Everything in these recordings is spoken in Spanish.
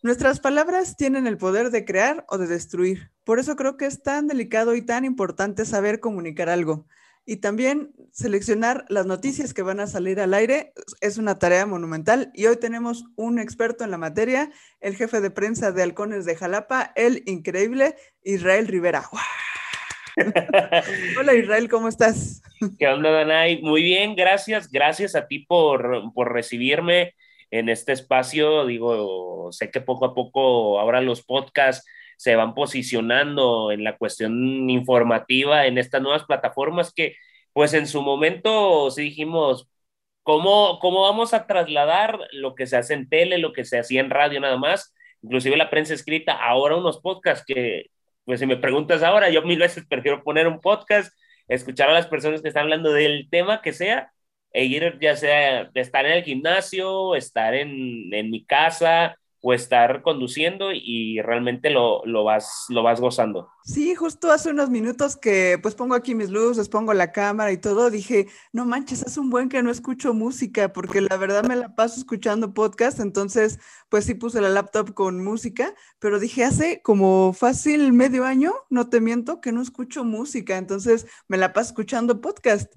Nuestras palabras tienen el poder de crear o de destruir. Por eso creo que es tan delicado y tan importante saber comunicar algo. Y también seleccionar las noticias que van a salir al aire es una tarea monumental. Y hoy tenemos un experto en la materia, el jefe de prensa de Halcones de Jalapa, el increíble Israel Rivera. Hola Israel, ¿cómo estás? ¿Qué onda, Danay? Muy bien, gracias. Gracias a ti por, por recibirme en este espacio. Digo, sé que poco a poco ahora los podcasts se van posicionando en la cuestión informativa en estas nuevas plataformas que, pues en su momento sí dijimos, ¿cómo, cómo vamos a trasladar lo que se hace en tele, lo que se hacía en radio nada más? Inclusive la prensa escrita, ahora unos podcasts que, pues si me preguntas ahora, yo mil veces prefiero poner un podcast, escuchar a las personas que están hablando del tema que sea, e ir ya sea estar en el gimnasio, estar en, en mi casa o estar conduciendo y realmente lo, lo, vas, lo vas gozando. Sí, justo hace unos minutos que pues pongo aquí mis luces, pongo la cámara y todo, dije, no manches, es un buen que no escucho música porque la verdad me la paso escuchando podcast, entonces pues sí puse la laptop con música, pero dije, hace como fácil medio año, no te miento, que no escucho música, entonces me la paso escuchando podcast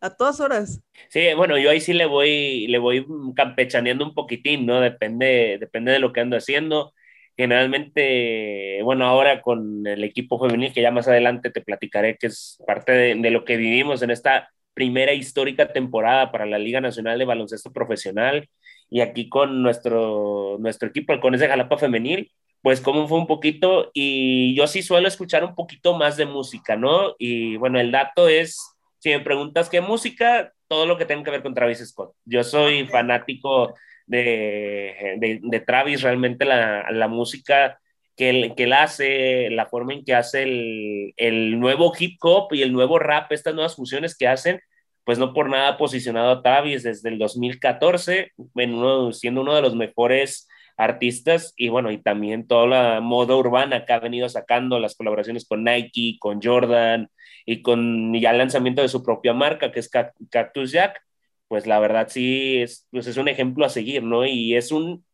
a todas horas. Sí, bueno, yo ahí sí le voy, le voy campechaneando un poquitín, ¿no? Depende, depende de lo que ando haciendo. Generalmente, bueno, ahora con el equipo femenil, que ya más adelante te platicaré, que es parte de, de lo que vivimos en esta primera histórica temporada para la Liga Nacional de Baloncesto Profesional, y aquí con nuestro, nuestro equipo, el Cones de Jalapa Femenil, pues cómo fue un poquito, y yo sí suelo escuchar un poquito más de música, ¿no? Y bueno, el dato es si me preguntas qué música, todo lo que tenga que ver con Travis Scott. Yo soy fanático de, de, Travis, realmente la, la música que él, que él, hace, la forma en que hace el, el, nuevo hip hop y el nuevo rap, estas nuevas fusiones que hacen, pues no por nada posicionado a Travis desde el 2014, en uno, siendo uno de los mejores artistas y bueno, y también toda la moda urbana que ha venido sacando, las colaboraciones con Nike, con Jordan y con ya el lanzamiento de su propia marca que es Cactus Jack, pues la verdad sí es, pues es un ejemplo a seguir, ¿no? Y es un,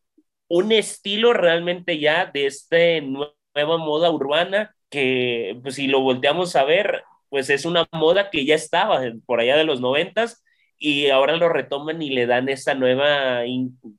un estilo realmente ya de esta nueva moda urbana que pues si lo volteamos a ver, pues es una moda que ya estaba por allá de los noventas, y ahora lo retoman y le dan esta nueva,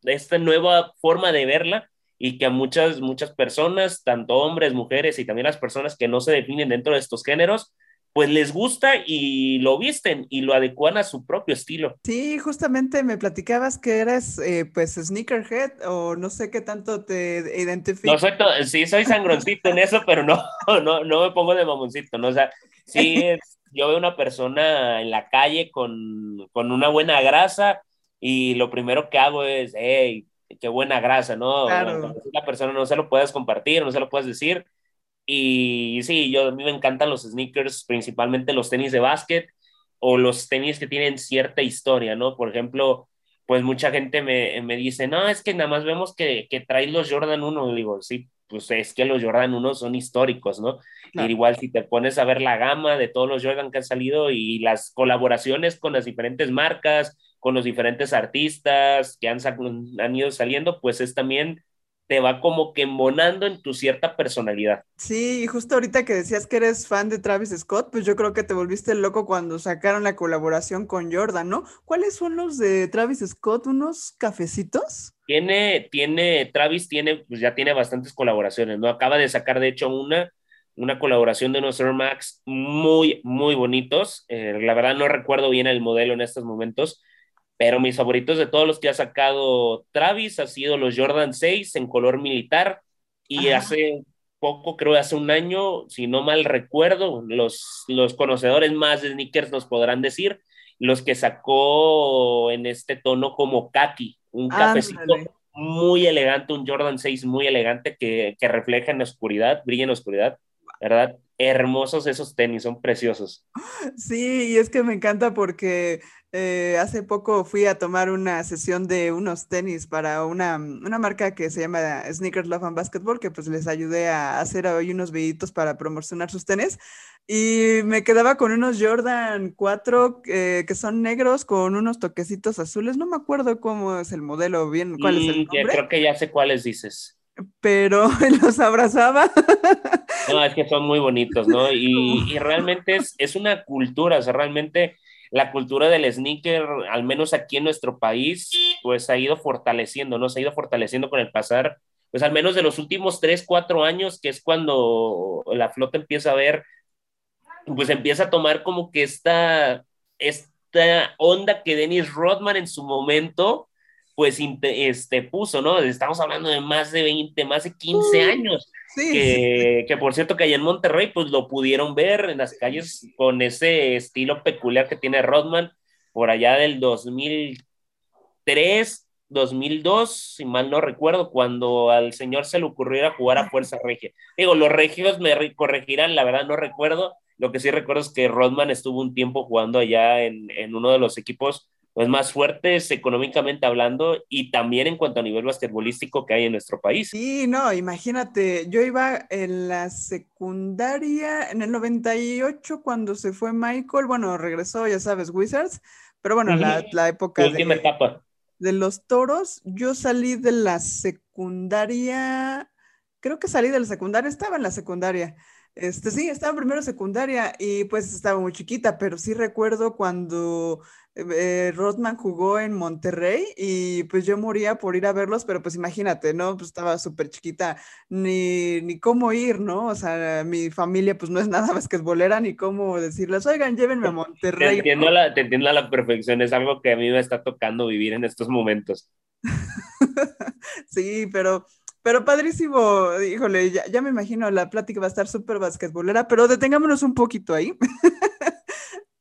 esta nueva forma de verla y que a muchas, muchas personas, tanto hombres, mujeres y también las personas que no se definen dentro de estos géneros, pues les gusta y lo visten y lo adecuan a su propio estilo. Sí, justamente me platicabas que eras eh, pues sneakerhead o no sé qué tanto te identificas. No sí soy sangroncito en eso, pero no, no, no me pongo de mamoncito, ¿no? O sea, sí es, yo veo una persona en la calle con, con, una buena grasa y lo primero que hago es, hey, qué buena grasa, ¿no? Claro. La persona no se lo puedes compartir, no se lo puedes decir. Y sí, yo a mí me encantan los sneakers, principalmente los tenis de básquet o los tenis que tienen cierta historia, ¿no? Por ejemplo, pues mucha gente me, me dice, no, es que nada más vemos que, que traes los Jordan 1. digo, sí, pues es que los Jordan 1 son históricos, ¿no? Y igual si te pones a ver la gama de todos los Jordan que han salido y las colaboraciones con las diferentes marcas, con los diferentes artistas que han, han ido saliendo, pues es también te va como que embonando en tu cierta personalidad. Sí, y justo ahorita que decías que eres fan de Travis Scott, pues yo creo que te volviste loco cuando sacaron la colaboración con Jordan, ¿no? ¿Cuáles son los de Travis Scott? ¿Unos cafecitos? Tiene, tiene, Travis tiene, pues ya tiene bastantes colaboraciones, ¿no? Acaba de sacar, de hecho, una, una colaboración de unos Air Max muy, muy bonitos. Eh, la verdad no recuerdo bien el modelo en estos momentos, pero mis favoritos de todos los que ha sacado Travis ha sido los Jordan 6 en color militar y hace poco, creo hace un año, si no mal recuerdo, los, los conocedores más de sneakers nos podrán decir, los que sacó en este tono como kaki, un cafecito muy elegante, un Jordan 6 muy elegante que, que refleja en la oscuridad, brilla en la oscuridad, ¿verdad? Hermosos esos tenis, son preciosos. Sí, y es que me encanta porque eh, hace poco fui a tomar una sesión de unos tenis para una, una, marca que se llama Sneakers Love and Basketball, que pues les ayudé a hacer hoy unos videitos para promocionar sus tenis. Y me quedaba con unos Jordan 4 eh, que son negros con unos toquecitos azules. No me acuerdo cómo es el modelo bien, cuál es el mm, nombre. Creo que ya sé cuáles dices pero los abrazaba. No, es que son muy bonitos, ¿no? Y, realmente es, es, una cultura, o sea, realmente la cultura del sneaker, al menos aquí en nuestro país, pues ha ido fortaleciendo, ¿no? Se ha ido fortaleciendo con el pasar, pues al menos de los últimos tres, cuatro años, que es cuando la flota empieza a ver, pues empieza a tomar como que esta, esta onda que Dennis Rodman en su momento, pues este, puso, ¿no? Estamos hablando de más de 20, más de 15 años. que, que, por cierto que allá en Monterrey pues lo pudieron ver en las calles con ese estilo peculiar que tiene Rodman por allá del 2003, 2002, si mal no recuerdo, cuando al señor se le ocurriera jugar a Fuerza Regia. Digo, los regios me corregirán, la verdad no recuerdo, lo que sí recuerdo es que Rodman estuvo un tiempo jugando allá en, en uno de los equipos pues, más fuertes económicamente hablando y también en cuanto a nivel basquetbolístico que hay en nuestro país. Sí, no, imagínate, yo iba en la secundaria, en el 98 cuando se fue Michael, bueno, regresó, ya sabes, Wizards, pero bueno, la, la, época de, etapa. de los toros, yo salí de la secundaria, creo que salí de la secundaria, estaba en la secundaria. Este, sí, estaba primero secundaria y pues estaba muy chiquita, pero sí recuerdo cuando eh, Rodman jugó en Monterrey y pues yo moría por ir a verlos, pero pues imagínate, ¿no? Pues estaba súper chiquita, ni, ni cómo ir, ¿no? O sea, mi familia pues no es nada más que es bolera, ni cómo decirles, oigan, llévenme a Monterrey. Te entiendo, la, te entiendo a la perfección, es algo que a mí me está tocando vivir en estos momentos. sí, pero pero padrísimo, híjole, ya, me imagino, la plática va a estar súper basquetbolera, pero detengámonos un poquito ahí.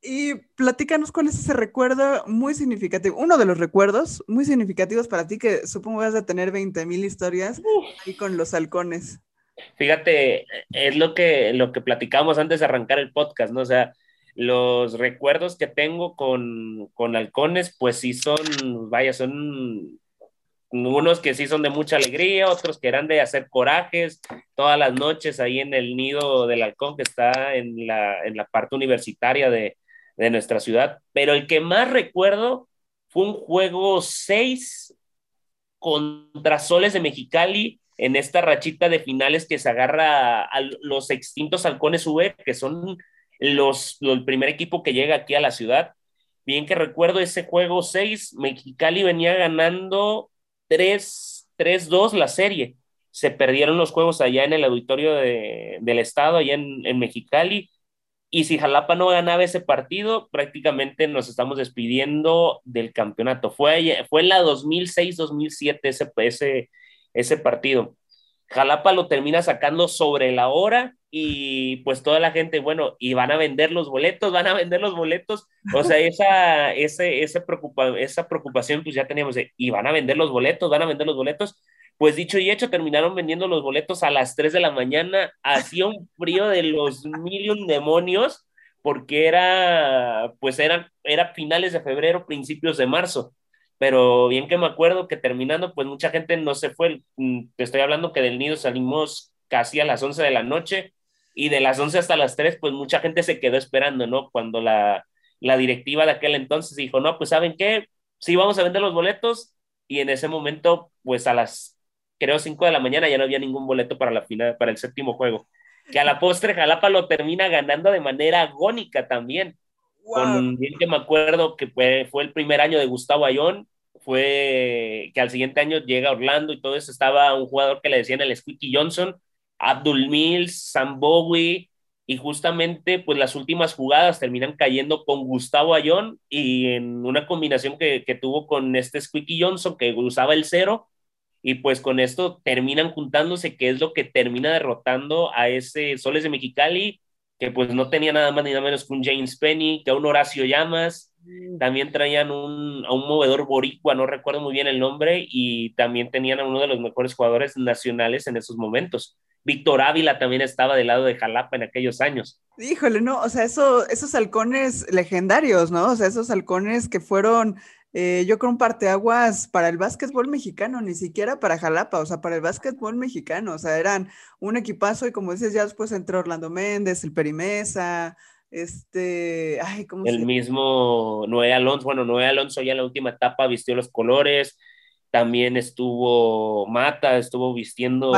y platícanos cuál es ese recuerdo muy significativo, uno de los recuerdos muy significativos para ti, que supongo vas a tener 20 mil historias ahí con los halcones. Fíjate, es lo que, lo que platicamos antes de arrancar el podcast, ¿no? O sea, los recuerdos que tengo con, con halcones, pues sí son, vaya, son unos que sí son de mucha alegría, otros que eran de hacer corajes todas las noches ahí en el nido del halcón que está en la, en la parte universitaria de, de nuestra ciudad. Pero el que más recuerdo fue un juego 6 contra Soles de Mexicali en esta rachita de finales que se agarra a los extintos halcones V, que son los, el primer equipo que llega aquí a la ciudad. Bien que recuerdo ese juego 6, Mexicali venía ganando 3-2 la serie. Se perdieron los juegos allá en el auditorio del estado, allá en, en, Mexicali. Y si Jalapa no ganaba ese partido, prácticamente nos estamos despidiendo del campeonato. Fue, fue la 2006-2007 ese, ese, ese partido. Jalapa lo termina sacando sobre la hora y pues toda la gente, bueno, y van a vender los boletos, van a vender los boletos, o sea, esa, ese, ese preocupa, esa preocupación pues ya teníamos, y van a vender los boletos, van a vender los boletos, pues dicho y hecho, terminaron vendiendo los boletos a las 3 de la mañana, hacía un frío de los mil demonios, porque era, pues era, era finales de febrero, principios de marzo, pero bien que me acuerdo que terminando, pues mucha gente no se fue, mm, te estoy hablando que del nido salimos casi a las 11 de la noche, y de las 11 hasta las 3, pues mucha gente se quedó esperando, ¿no? Cuando la, la directiva de aquel entonces dijo, no, pues saben qué, sí vamos a vender los boletos y en ese momento, pues a las, creo, 5 de la mañana ya no había ningún boleto para la final, para el séptimo juego. Que a la postre Jalapa lo termina ganando de manera agónica también. Con bien que me acuerdo que fue, fue el primer año de Gustavo Ayón, fue que al siguiente año llega Orlando y todo eso, estaba un jugador que le decían el Squeaky Johnson, Abdul Mills, Sam Bowie, y justamente pues las últimas jugadas terminan cayendo con Gustavo Ayón y en una combinación que, tuvo con este Squeaky Johnson que usaba el cero y pues con esto terminan juntándose que es lo que termina derrotando a ese Soles de Mexicali que pues no tenía nada más ni nada menos que un James Penny, que a un Horacio Llamas, mm. también traían un, a un movedor boricua, no recuerdo muy bien el nombre, y también tenían a uno de los mejores jugadores nacionales en esos momentos. Víctor Ávila también estaba del lado de Jalapa en aquellos años. Híjole, no, o sea, eso, esos halcones legendarios, ¿no? O sea, esos halcones que fueron, eh, yo creo, un parteaguas para el básquetbol mexicano, ni siquiera para Jalapa, o sea, para el básquetbol mexicano, o sea, eran un equipazo y como dices, ya después entró Orlando Méndez, el Perimesa, este, ay, ¿cómo El mismo Noé Alonso, bueno, Noé Alonso ya en la última etapa vistió los colores, también estuvo Mata, estuvo vistiendo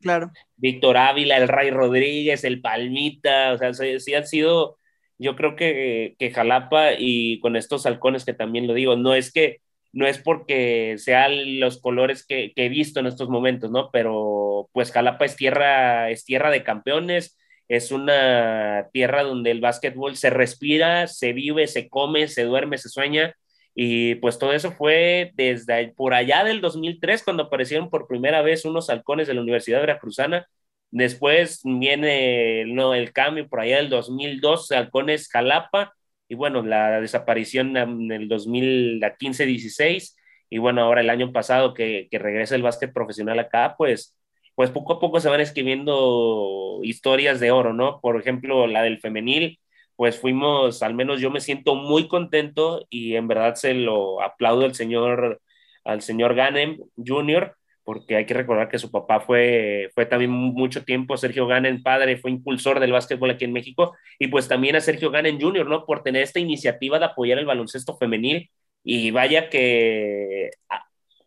claro. Víctor Ávila, el Ray Rodríguez, el Palmita, o sea, sí, han sido, yo creo que, que Jalapa y con estos halcones que también lo digo, no es que no es porque sean los colores que, que, he visto en estos momentos, ¿no? Pero pues Jalapa es tierra, es tierra de campeones, es una tierra donde el básquetbol se respira, se vive, se come, se duerme, se sueña y pues todo eso fue desde por allá del 2003, cuando aparecieron por primera vez unos halcones de la Universidad Veracruzana. Después viene no, el cambio por allá del 2002, halcones Jalapa. Y bueno, la desaparición en el 2015-16. Y bueno, ahora el año pasado que, que regresa el básquet profesional acá, pues, pues poco a poco se van escribiendo historias de oro, ¿no? Por ejemplo, la del femenil, pues fuimos, al menos yo me siento muy contento y en verdad se lo aplaudo al señor, al señor Ganem Jr., porque hay que recordar que su papá fue, fue también mucho tiempo, Sergio Ganem padre, fue impulsor del básquetbol aquí en México, y pues también a Sergio Ganem Jr., ¿no? Por tener esta iniciativa de apoyar el baloncesto femenil, y vaya que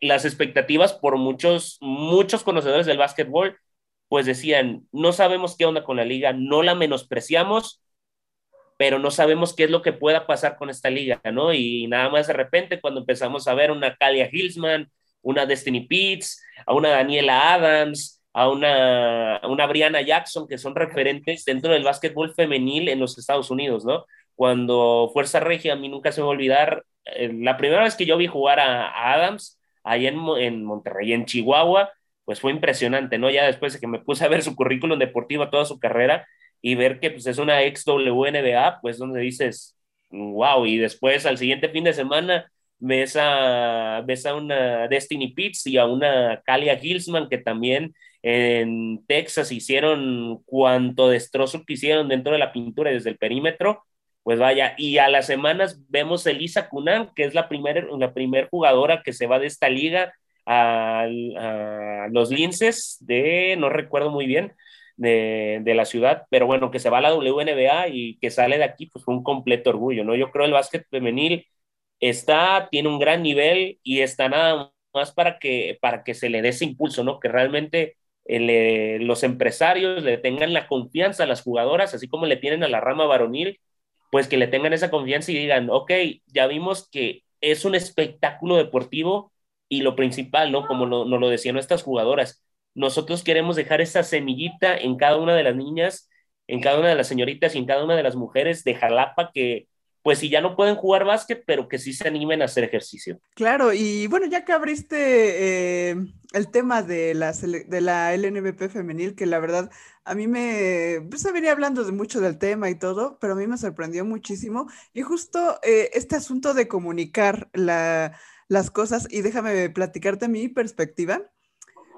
las expectativas por muchos, muchos conocedores del básquetbol, pues decían, no sabemos qué onda con la liga, no la menospreciamos, pero no sabemos qué es lo que pueda pasar con esta liga, ¿no? Y nada más de repente cuando empezamos a ver una Kalia Hilsman, una Destiny Pitts, a una Daniela Adams, a una, una Brianna Jackson, que son referentes dentro del básquetbol femenil en los Estados Unidos, ¿no? Cuando Fuerza Regia, a mí nunca se me va olvidar, eh, la primera vez que yo vi jugar a, Adams, ahí en, en Monterrey, en Chihuahua, pues fue impresionante, ¿no? Ya después de que me puse a ver su currículum deportivo, toda su carrera, y ver que pues, es una ex WNBA, pues donde dices, wow, y después al siguiente fin de semana ves a, ves a una Destiny Pitts y a una Kalia Gilsman que también en Texas hicieron cuanto destrozo que hicieron dentro de la pintura desde el perímetro, pues vaya, y a las semanas vemos Elisa Kunan, que es la primera la primer jugadora que se va de esta liga a, los linces de, no recuerdo muy bien, de, la ciudad, pero bueno, que se va a la WNBA y que sale de aquí, pues fue un completo orgullo, ¿no? Yo creo el básquet femenil está, tiene un gran nivel y está nada más para que, para que se le dé ese impulso, ¿no? Que realmente eh, los empresarios le tengan la confianza a las jugadoras, así como le tienen a la rama varonil, pues que le tengan esa confianza y digan, ok, ya vimos que es un espectáculo deportivo y lo principal, ¿no? Como nos lo decían nuestras jugadoras, nosotros queremos dejar esa semillita en cada una de las niñas, en cada una de las señoritas y en cada una de las mujeres de Jalapa que, pues si ya no pueden jugar básquet, pero que sí se animen a hacer ejercicio. Claro, y bueno, ya que abriste eh, el tema de la, de la LNBP femenil, que la verdad a mí me, pues se venía hablando de mucho del tema y todo, pero a mí me sorprendió muchísimo. Y justo eh, este asunto de comunicar la, las cosas, y déjame platicarte mi perspectiva.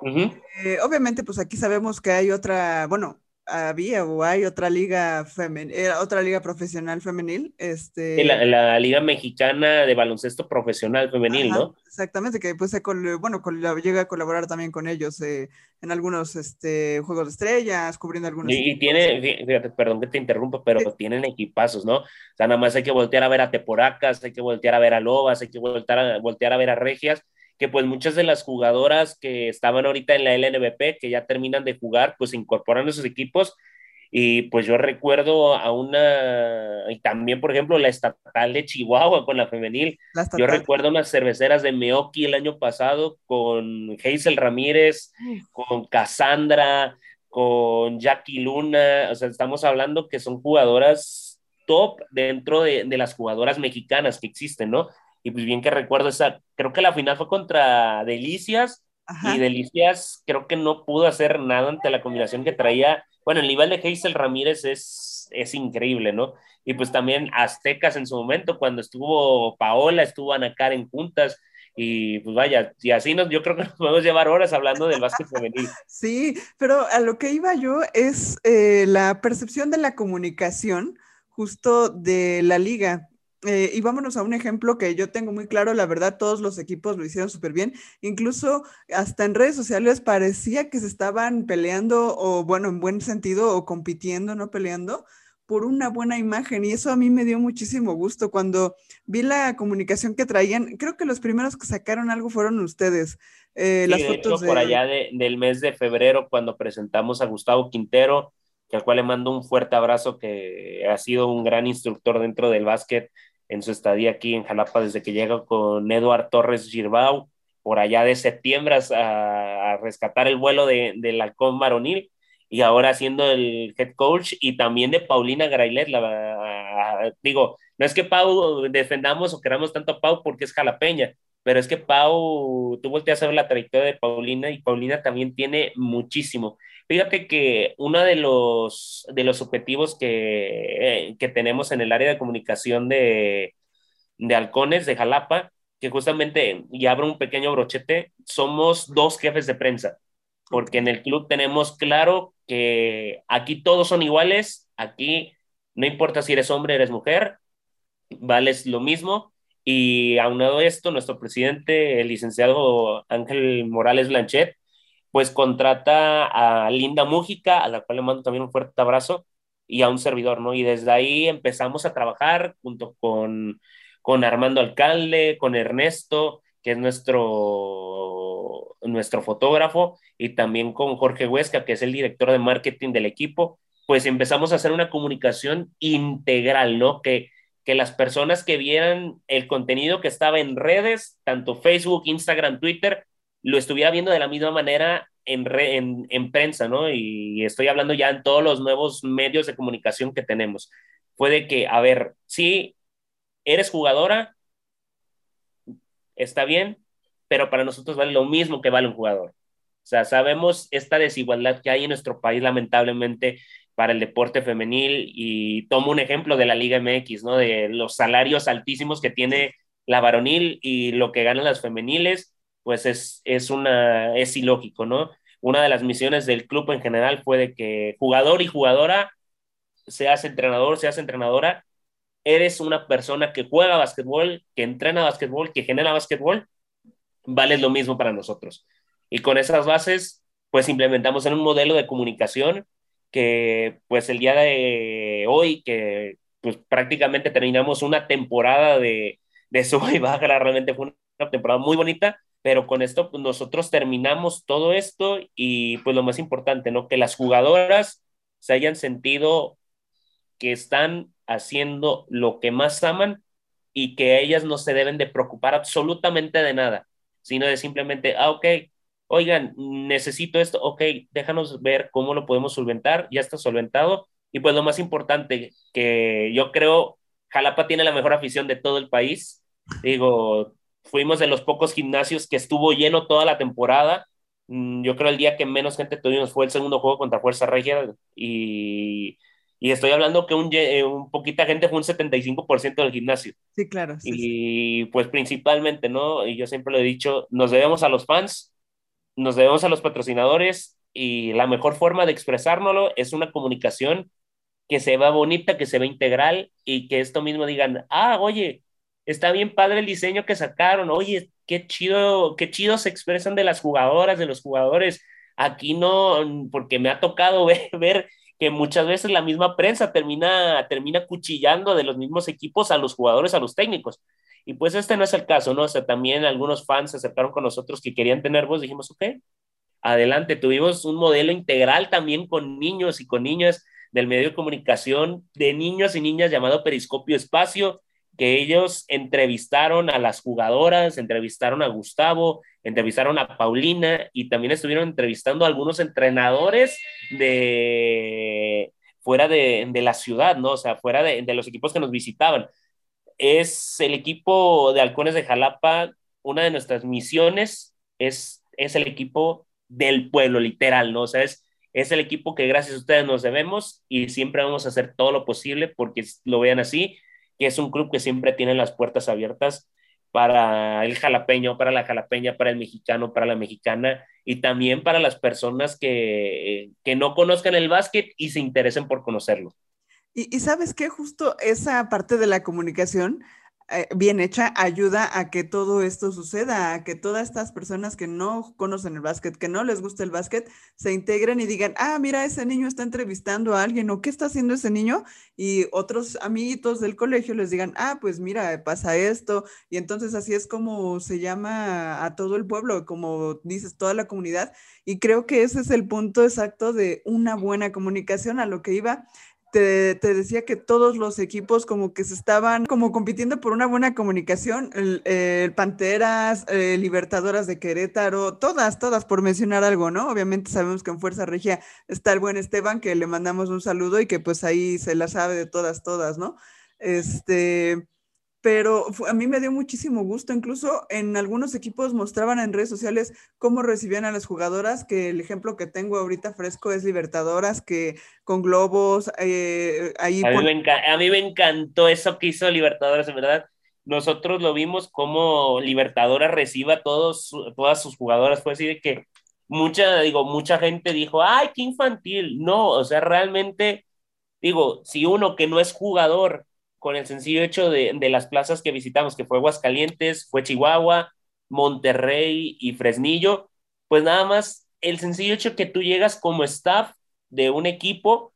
Eh, obviamente, pues aquí sabemos que hay otra, bueno, había o hay otra liga femenil, eh, otra liga profesional femenil, este... La, liga mexicana de baloncesto profesional femenil, ¿no? Exactamente, que pues bueno, llega a colaborar también con ellos eh, en algunos este, juegos de estrellas, cubriendo algunos... Y, tiene, fíjate, perdón que te interrumpa, pero tienen equipazos, ¿no? O sea, nada más hay que voltear a ver a Teporacas, hay que voltear a ver a Lobas, hay que voltear a, voltear a ver a Regias, que pues muchas de las jugadoras que estaban ahorita en la LNBP, que ya terminan de jugar, pues incorporan esos equipos. Y pues yo recuerdo a una, y también por ejemplo la estatal de Chihuahua con la femenil. yo recuerdo unas cerveceras de Meoki el año pasado con Hazel Ramírez, con Cassandra, con Jackie Luna. O sea, estamos hablando que son jugadoras top dentro de, de las jugadoras mexicanas que existen, ¿no? Y pues bien que recuerdo esa, creo que la final fue contra Delicias y Delicias creo que no pudo hacer nada ante la combinación que traía, bueno, el nivel de Hazel Ramírez es, es increíble, ¿no? Y pues también Aztecas en su momento, cuando estuvo Paola, estuvo Ana Karen juntas, y pues vaya, y así nos, yo creo que nos podemos llevar horas hablando del básquet femenil. Sí, pero a lo que iba yo es eh, la percepción de la comunicación justo de la liga, eh, y vámonos a un ejemplo que yo tengo muy claro, la verdad todos los equipos lo hicieron súper bien, incluso hasta en redes sociales parecía que se estaban peleando o bueno, en buen sentido, o compitiendo, no peleando, por una buena imagen y eso a mí me dio muchísimo gusto cuando vi la comunicación que traían. Creo que los primeros que sacaron algo fueron ustedes. Eh, las fotos por allá del mes de febrero cuando presentamos a Gustavo Quintero, que al cual le mando un fuerte abrazo, que ha sido un gran instructor dentro del básquet en su estadía aquí en Jalapa desde que llega con Eduard Torres Girbau por allá de septiembre a, rescatar el vuelo de, del halcón varonil y ahora siendo el head coach y también de Paulina Grailet. La, digo, no es que Pau defendamos o queramos tanto a Pau porque es jalapeña, pero es que Pau, tú volteas a ver la trayectoria de Paulina y Paulina también tiene muchísimo. Fíjate que uno de los, de los objetivos que, eh, que tenemos en el área de comunicación de, de Halcones, de Jalapa, que justamente, y abro un pequeño brochete, somos dos jefes de prensa, porque en el club tenemos claro que aquí todos son iguales, aquí no importa si eres hombre, eres mujer, vales lo mismo, y aunado esto, nuestro presidente, el licenciado Ángel Morales Blanchet, pues contrata a Linda Mújica, a la cual le mando también un fuerte abrazo, y a un servidor, ¿no? Y desde ahí empezamos a trabajar junto con con Armando Alcalde, con Ernesto, que es nuestro, nuestro fotógrafo, y también con Jorge Huesca, que es el director de marketing del equipo, pues empezamos a hacer una comunicación integral, ¿no? Que, que las personas que vieran el contenido que estaba en redes, tanto Facebook, Instagram, Twitter, lo estuviera viendo de la misma manera en, en, en, prensa, ¿no? Y estoy hablando ya en todos los nuevos medios de comunicación que tenemos. Puede que, a ver, sí, eres jugadora, está bien, pero para nosotros vale lo mismo que vale un jugador. O sea, sabemos esta desigualdad que hay en nuestro país, lamentablemente, para el deporte femenil y tomo un ejemplo de la Liga MX, ¿no? De los salarios altísimos que tiene la varonil y lo que ganan las femeniles, pues es, es, una, es ilógico, ¿no? Una de las misiones del club en general fue de que jugador y jugadora, seas entrenador, seas entrenadora, eres una persona que juega básquetbol, que entrena básquetbol, que genera básquetbol, vale lo mismo para nosotros. Y con esas bases, pues implementamos en un modelo de comunicación que pues el día de hoy, que pues prácticamente terminamos una temporada de, de sub y baja, realmente fue una temporada muy bonita, pero con esto pues, nosotros terminamos todo esto y pues lo más importante, ¿no? Que las jugadoras se hayan sentido que están haciendo lo que más aman y que ellas no se deben de preocupar absolutamente de nada, sino de simplemente, ah, ok, oigan, necesito esto, ok, déjanos ver cómo lo podemos solventar, ya está solventado. Y pues lo más importante, que yo creo, Jalapa tiene la mejor afición de todo el país. Digo, fuimos de los pocos gimnasios que estuvo lleno toda la temporada. Mm, yo creo el día que menos gente tuvimos fue el segundo juego contra Fuerza Regia y y estoy hablando que un, eh, un poquita gente fue un 75% del gimnasio. Sí, claro. y pues principalmente, ¿no? Y yo siempre lo he dicho, nos debemos a los fans, nos debemos a los patrocinadores y la mejor forma de expresárnoslo es una comunicación que se va bonita, que se ve integral y que esto mismo digan, ah, oye, está bien padre el diseño que sacaron, oye, qué chido, qué chido se expresan de las jugadoras, de los jugadores. Aquí no, porque me ha tocado ver, que muchas veces la misma prensa termina, termina cuchillando de los mismos equipos a los jugadores, a los técnicos. Y pues este no es el caso, ¿no? O sea, también algunos fans se acercaron con nosotros que querían tener voz, dijimos, ok, adelante, tuvimos un modelo integral también con niños y con niñas del medio de comunicación, de niños y niñas llamado Periscopio Espacio, que ellos entrevistaron a las jugadoras, entrevistaron a Gustavo, entrevistaron a Paulina y también estuvieron entrevistando a algunos entrenadores de fuera de, de la ciudad, ¿no? O sea, fuera de, de, los equipos que nos visitaban. Es el equipo de Halcones de Jalapa, una de nuestras misiones es, es el equipo del pueblo, literal, ¿no? O sea, es, es el equipo que gracias a ustedes nos debemos y siempre vamos a hacer todo lo posible porque lo vean así, que es un club que siempre tiene las puertas abiertas para el jalapeño, para la jalapeña, para el mexicano, para la mexicana y también para las personas que, que no conozcan el básquet y se interesen por conocerlo. Y, y sabes qué, justo esa parte de la comunicación, bien hecha ayuda a que todo esto suceda, a que todas estas personas que no conocen el básquet, que no les gusta el básquet, se integren y digan, ah, mira, ese niño está entrevistando a alguien o qué está haciendo ese niño y otros amiguitos del colegio les digan, ah, pues mira, pasa esto y entonces así es como se llama a todo el pueblo, como dices, toda la comunidad y creo que ese es el punto exacto de una buena comunicación a lo que iba te, decía que todos los equipos como que se estaban como compitiendo por una buena comunicación, el, Panteras, Libertadoras de Querétaro, todas, todas, por mencionar algo, ¿no? Obviamente sabemos que en Fuerza Regia está el buen Esteban, que le mandamos un saludo y que pues ahí se la sabe de todas, todas, ¿no? Este, pero a mí me dio muchísimo gusto. Incluso en algunos equipos mostraban en redes sociales cómo recibían a las jugadoras, que el ejemplo que tengo ahorita fresco es Libertadoras, que con globos, eh, ahí... A, mí me encantó eso que hizo Libertadoras, en verdad. Nosotros lo vimos como Libertadoras reciba a todos, todas sus jugadoras. Fue así de que mucha, digo, mucha gente dijo, ay, qué infantil. No, o sea, realmente, digo, si uno que no es jugador con el sencillo hecho de, las plazas que visitamos, que fue Aguascalientes, fue Chihuahua, Monterrey y Fresnillo, pues nada más el sencillo hecho que tú llegas como staff de un equipo,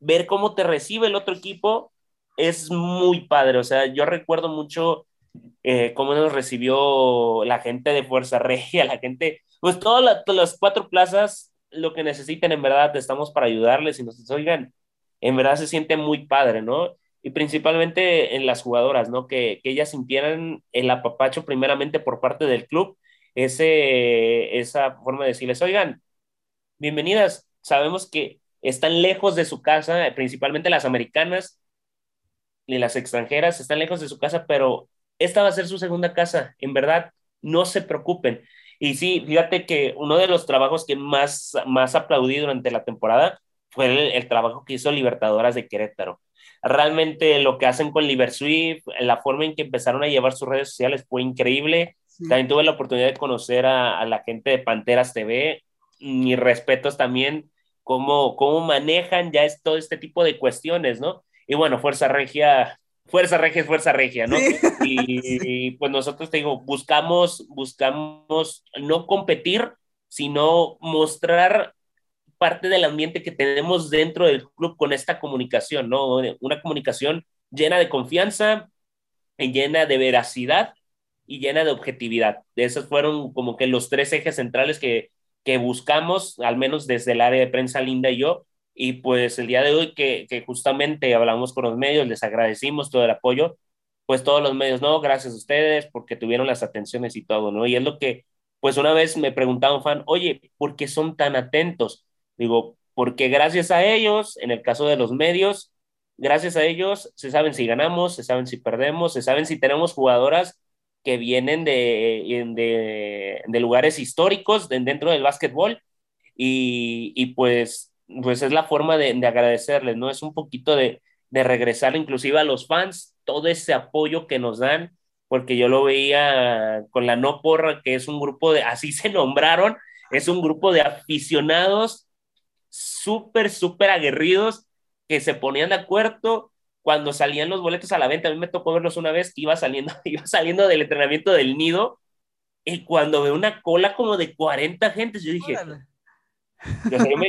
ver cómo te recibe el otro equipo es muy padre. O sea, yo recuerdo mucho eh, cómo nos recibió la gente de Fuerza Regia, la gente, pues todas las cuatro plazas, lo que necesiten en verdad, estamos para ayudarles y nos oigan, en verdad se siente muy padre, ¿no? Y principalmente en las jugadoras, ¿no? Que, que ellas sintieran el apapacho primeramente por parte del club, ese, esa forma de decirles, oigan, bienvenidas, sabemos que están lejos de su casa, principalmente las americanas y las extranjeras están lejos de su casa, pero esta va a ser su segunda casa, en verdad, no se preocupen. Y sí, fíjate que uno de los trabajos que más, más aplaudí durante la temporada fue el, el trabajo que hizo Libertadoras de Querétaro realmente lo que hacen con LiberSwift, la forma en que empezaron a llevar sus redes sociales fue increíble. También tuve la oportunidad de conocer a, la gente de Panteras TV. Mis respetos también cómo, cómo manejan ya es, todo este tipo de cuestiones, ¿no? Y bueno, Fuerza Regia, Fuerza Regia es Fuerza Regia, ¿no? Y, pues nosotros te digo, buscamos, buscamos no competir, sino mostrar parte del ambiente que tenemos dentro del club con esta comunicación, ¿no? Una comunicación llena de confianza, llena de veracidad y llena de objetividad. Esos fueron como que los tres ejes centrales que, que buscamos, al menos desde el área de prensa Linda y yo. Y pues el día de hoy que, que justamente hablamos con los medios, les agradecimos todo el apoyo, pues todos los medios, no, gracias a ustedes porque tuvieron las atenciones y todo, ¿no? Y es lo que, pues una vez me preguntaba un fan, oye, ¿por qué son tan atentos? Digo, porque gracias a ellos, en el caso de los medios, gracias a ellos se saben si ganamos, se saben si perdemos, se saben si tenemos jugadoras que vienen de, de, lugares históricos dentro del básquetbol y, y, pues, pues es la forma de, agradecerles, ¿no? Es un poquito de, de regresar inclusive a los fans todo ese apoyo que nos dan, porque yo lo veía con la No Porra, que es un grupo de, así se nombraron, es un grupo de aficionados súper, súper aguerridos que se ponían de acuerdo cuando salían los boletos a la venta. A mí me tocó verlos una vez que iba saliendo, iba saliendo del entrenamiento del nido y cuando veo una cola como de 40 gentes, yo dije,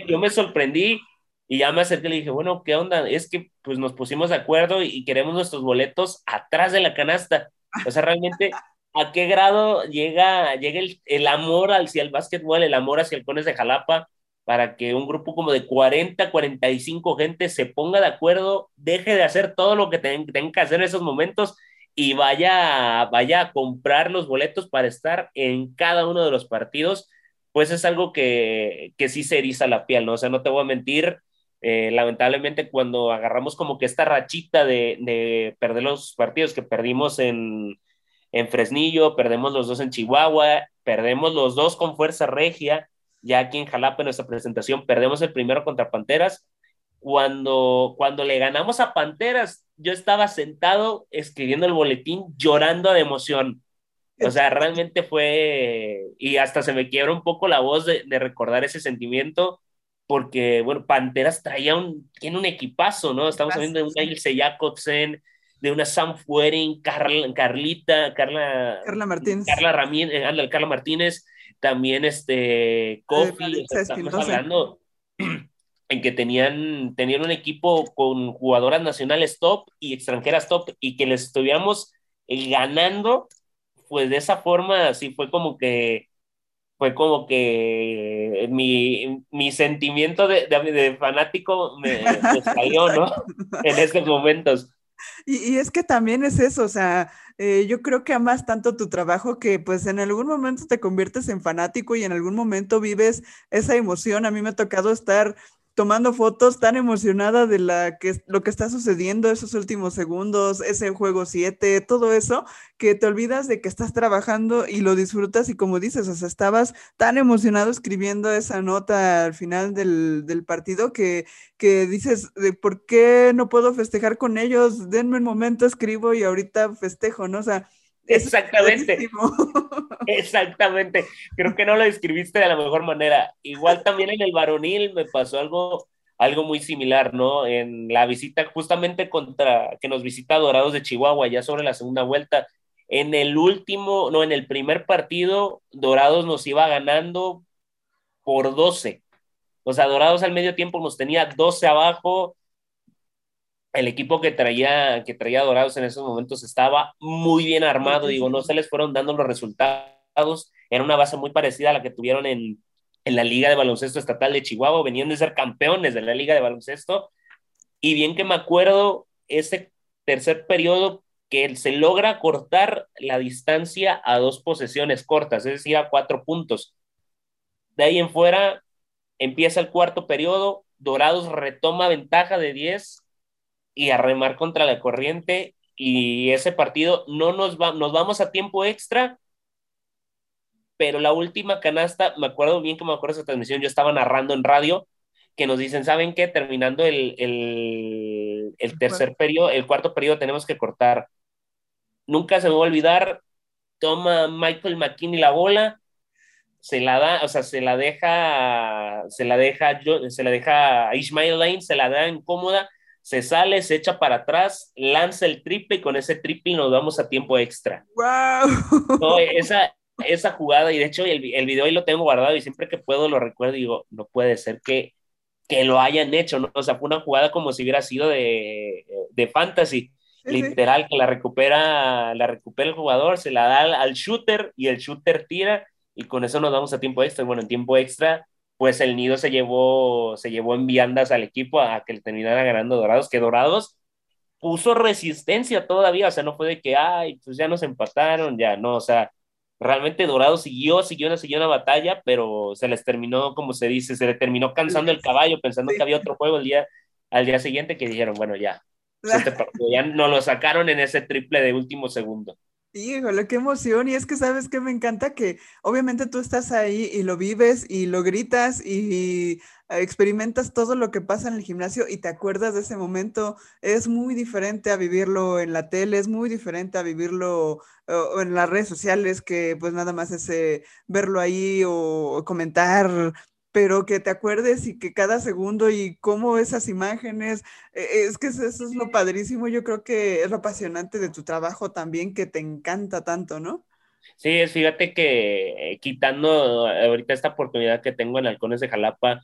yo, me, sorprendí y ya me acerqué y le dije, bueno, ¿qué onda? Es que pues nos pusimos de acuerdo y, queremos nuestros boletos atrás de la canasta. O sea, realmente, ¿a qué grado llega, llega el, el amor hacia el básquetbol, el amor hacia el Cones de Jalapa? Para que un grupo como de 40, 45 gente se ponga de acuerdo, deje de hacer todo lo que tenga que hacer en esos momentos y vaya, vaya a comprar los boletos para estar en cada uno de los partidos, pues es algo que, que sí se eriza la piel, ¿no? O sea, no te voy a mentir, eh, lamentablemente cuando agarramos como que esta rachita de, de perder los partidos que perdimos en, en Fresnillo, perdemos los dos en Chihuahua, perdemos los dos con Fuerza Regia, ya aquí en Jalapa en nuestra presentación perdemos el primero contra Panteras. Cuando, cuando le ganamos a Panteras, yo estaba sentado escribiendo el boletín llorando de emoción. O sea, realmente fue, y hasta se me quiebra un poco la voz de, de recordar ese sentimiento, porque, bueno, Panteras traía un, tiene un equipazo, ¿no? Estamos hablando de un Ilse Jacobsen, de una Sam Fuering, Carlita, Carla, Carla Martínez. Carla Ramírez, eh, Carla Martínez, también este Kofi, estamos hablando en que tenían, tenían un equipo con jugadoras nacionales top y extranjeras top y que les estuviéramos eh, ganando, pues de esa forma sí fue como que fue como que mi, mi sentimiento de, de, fanático me, salió, ¿no? en estos momentos. Y, y, es que también es eso, o sea, eh, yo creo que amas tanto tu trabajo que pues en algún momento te conviertes en fanático y en algún momento vives esa emoción. A mí me ha tocado estar tomando fotos tan emocionada de la que, lo que está sucediendo esos últimos segundos, ese juego 7, todo eso, que te olvidas de que estás trabajando y lo disfrutas y como dices, o sea, estabas tan emocionado escribiendo esa nota al final del, del partido que, que dices, de ¿por qué no puedo festejar con ellos? Denme un momento, escribo y ahorita festejo, ¿no? O sea, Exactamente. Exactamente. Creo que no lo describiste de la mejor manera. Igual también en el varonil me pasó algo, algo muy similar, ¿no? En la visita justamente contra que nos visita Dorados de Chihuahua, ya sobre la segunda vuelta. En el último, no, en el primer partido, Dorados nos iba ganando por 12. O sea, Dorados al medio tiempo nos tenía 12 abajo el equipo que traía, que traía Dorados en esos momentos estaba muy bien armado, digo, no se les fueron dando los resultados, era una base muy parecida a la que tuvieron en, en la Liga de Baloncesto Estatal de Chihuahua, venían de ser campeones de la Liga de Baloncesto, y bien que me acuerdo, ese tercer periodo que se logra cortar la distancia a dos posesiones cortas, es decir, a cuatro puntos. De ahí en fuera empieza el cuarto periodo, Dorados retoma ventaja de 10 y a remar contra la corriente y ese partido no nos va, nos vamos a tiempo extra, pero la última canasta, me acuerdo bien que me acuerdo esa transmisión, yo estaba narrando en radio, que nos dicen, ¿saben qué? Terminando el, el, el tercer periodo, el cuarto periodo tenemos que cortar. Nunca se me va a olvidar, toma Michael McKinney la bola, se la da, o sea, se la deja, se la deja, se la deja a Ishmael Lane, se la da incómoda, se sale, se echa para atrás, lanza el triple y con ese triple nos vamos a tiempo extra. ¡Wow! esa, esa jugada, y de hecho el, el, video ahí lo tengo guardado y siempre que puedo lo recuerdo y digo, no puede ser que, que lo hayan hecho, ¿no? O sea, fue una jugada como si hubiera sido de, de fantasy. literal, que la recupera, la recupera el jugador, se la da al, al shooter y el shooter tira y con eso nos vamos a tiempo extra. Bueno, en tiempo extra pues el nido se llevó, se llevó en viandas al equipo a, que le terminara ganando Dorados, que Dorados puso resistencia todavía, o sea, no fue de que, ay, pues ya nos empataron, ya, no, o sea, realmente Dorados siguió, siguió una, siguió una batalla, pero se les terminó, como se dice, se le terminó cansando el caballo, pensando que había otro juego el día, al día siguiente, que dijeron, bueno, ya, este ya no lo sacaron en ese triple de último segundo. Híjole, qué emoción. Y es que sabes que me encanta que obviamente tú estás ahí y lo vives y lo gritas y experimentas todo lo que pasa en el gimnasio y te acuerdas de ese momento. Es muy diferente a vivirlo en la tele, es muy diferente a vivirlo en las redes sociales, que pues nada más es verlo ahí o comentar pero que te acuerdes y que cada segundo y cómo esas imágenes, e, es que eso es lo padrísimo, yo creo que es lo apasionante de tu trabajo también, que te encanta tanto, ¿no? Sí, fíjate que eh, quitando ahorita esta oportunidad que tengo en Halcones de Jalapa,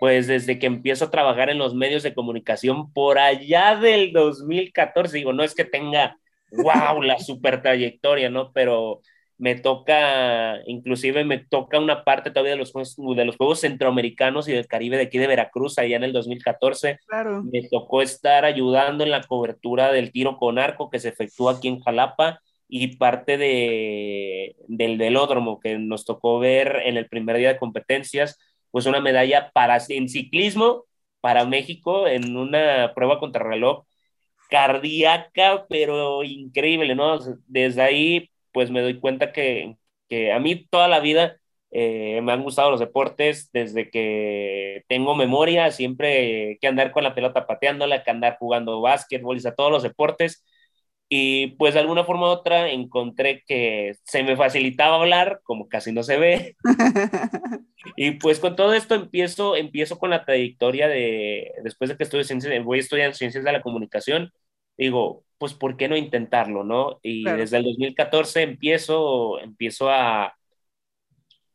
pues desde que empiezo a trabajar en los medios de comunicación por allá del 2014, digo, no es que tenga, wow, la super trayectoria, ¿no? Pero me toca, inclusive me toca una parte todavía de los, de los Juegos Centroamericanos y del Caribe de aquí de Veracruz, allá en el 2014. Claro. Me tocó estar ayudando en la cobertura del tiro con arco que se efectúa aquí en Jalapa y parte de, del velódromo que nos tocó ver en el primer día de competencias, pues una medalla para, en ciclismo para México en una prueba contra reloj cardíaca, pero increíble, ¿no? Desde ahí pues me doy cuenta que, que a mí toda la vida eh, me han gustado los deportes desde que tengo memoria, siempre que andar con la pelota pateándola, que andar jugando básquetbol y a todos los deportes. Y pues de alguna forma u otra encontré que se me facilitaba hablar, como casi no se ve. y pues con todo esto empiezo, empiezo con la trayectoria de, después de que estudié ciencias, voy a estudiar ciencias de la comunicación, digo, pues, ¿por qué no intentarlo, no? Y desde el 2014 empiezo, empiezo a,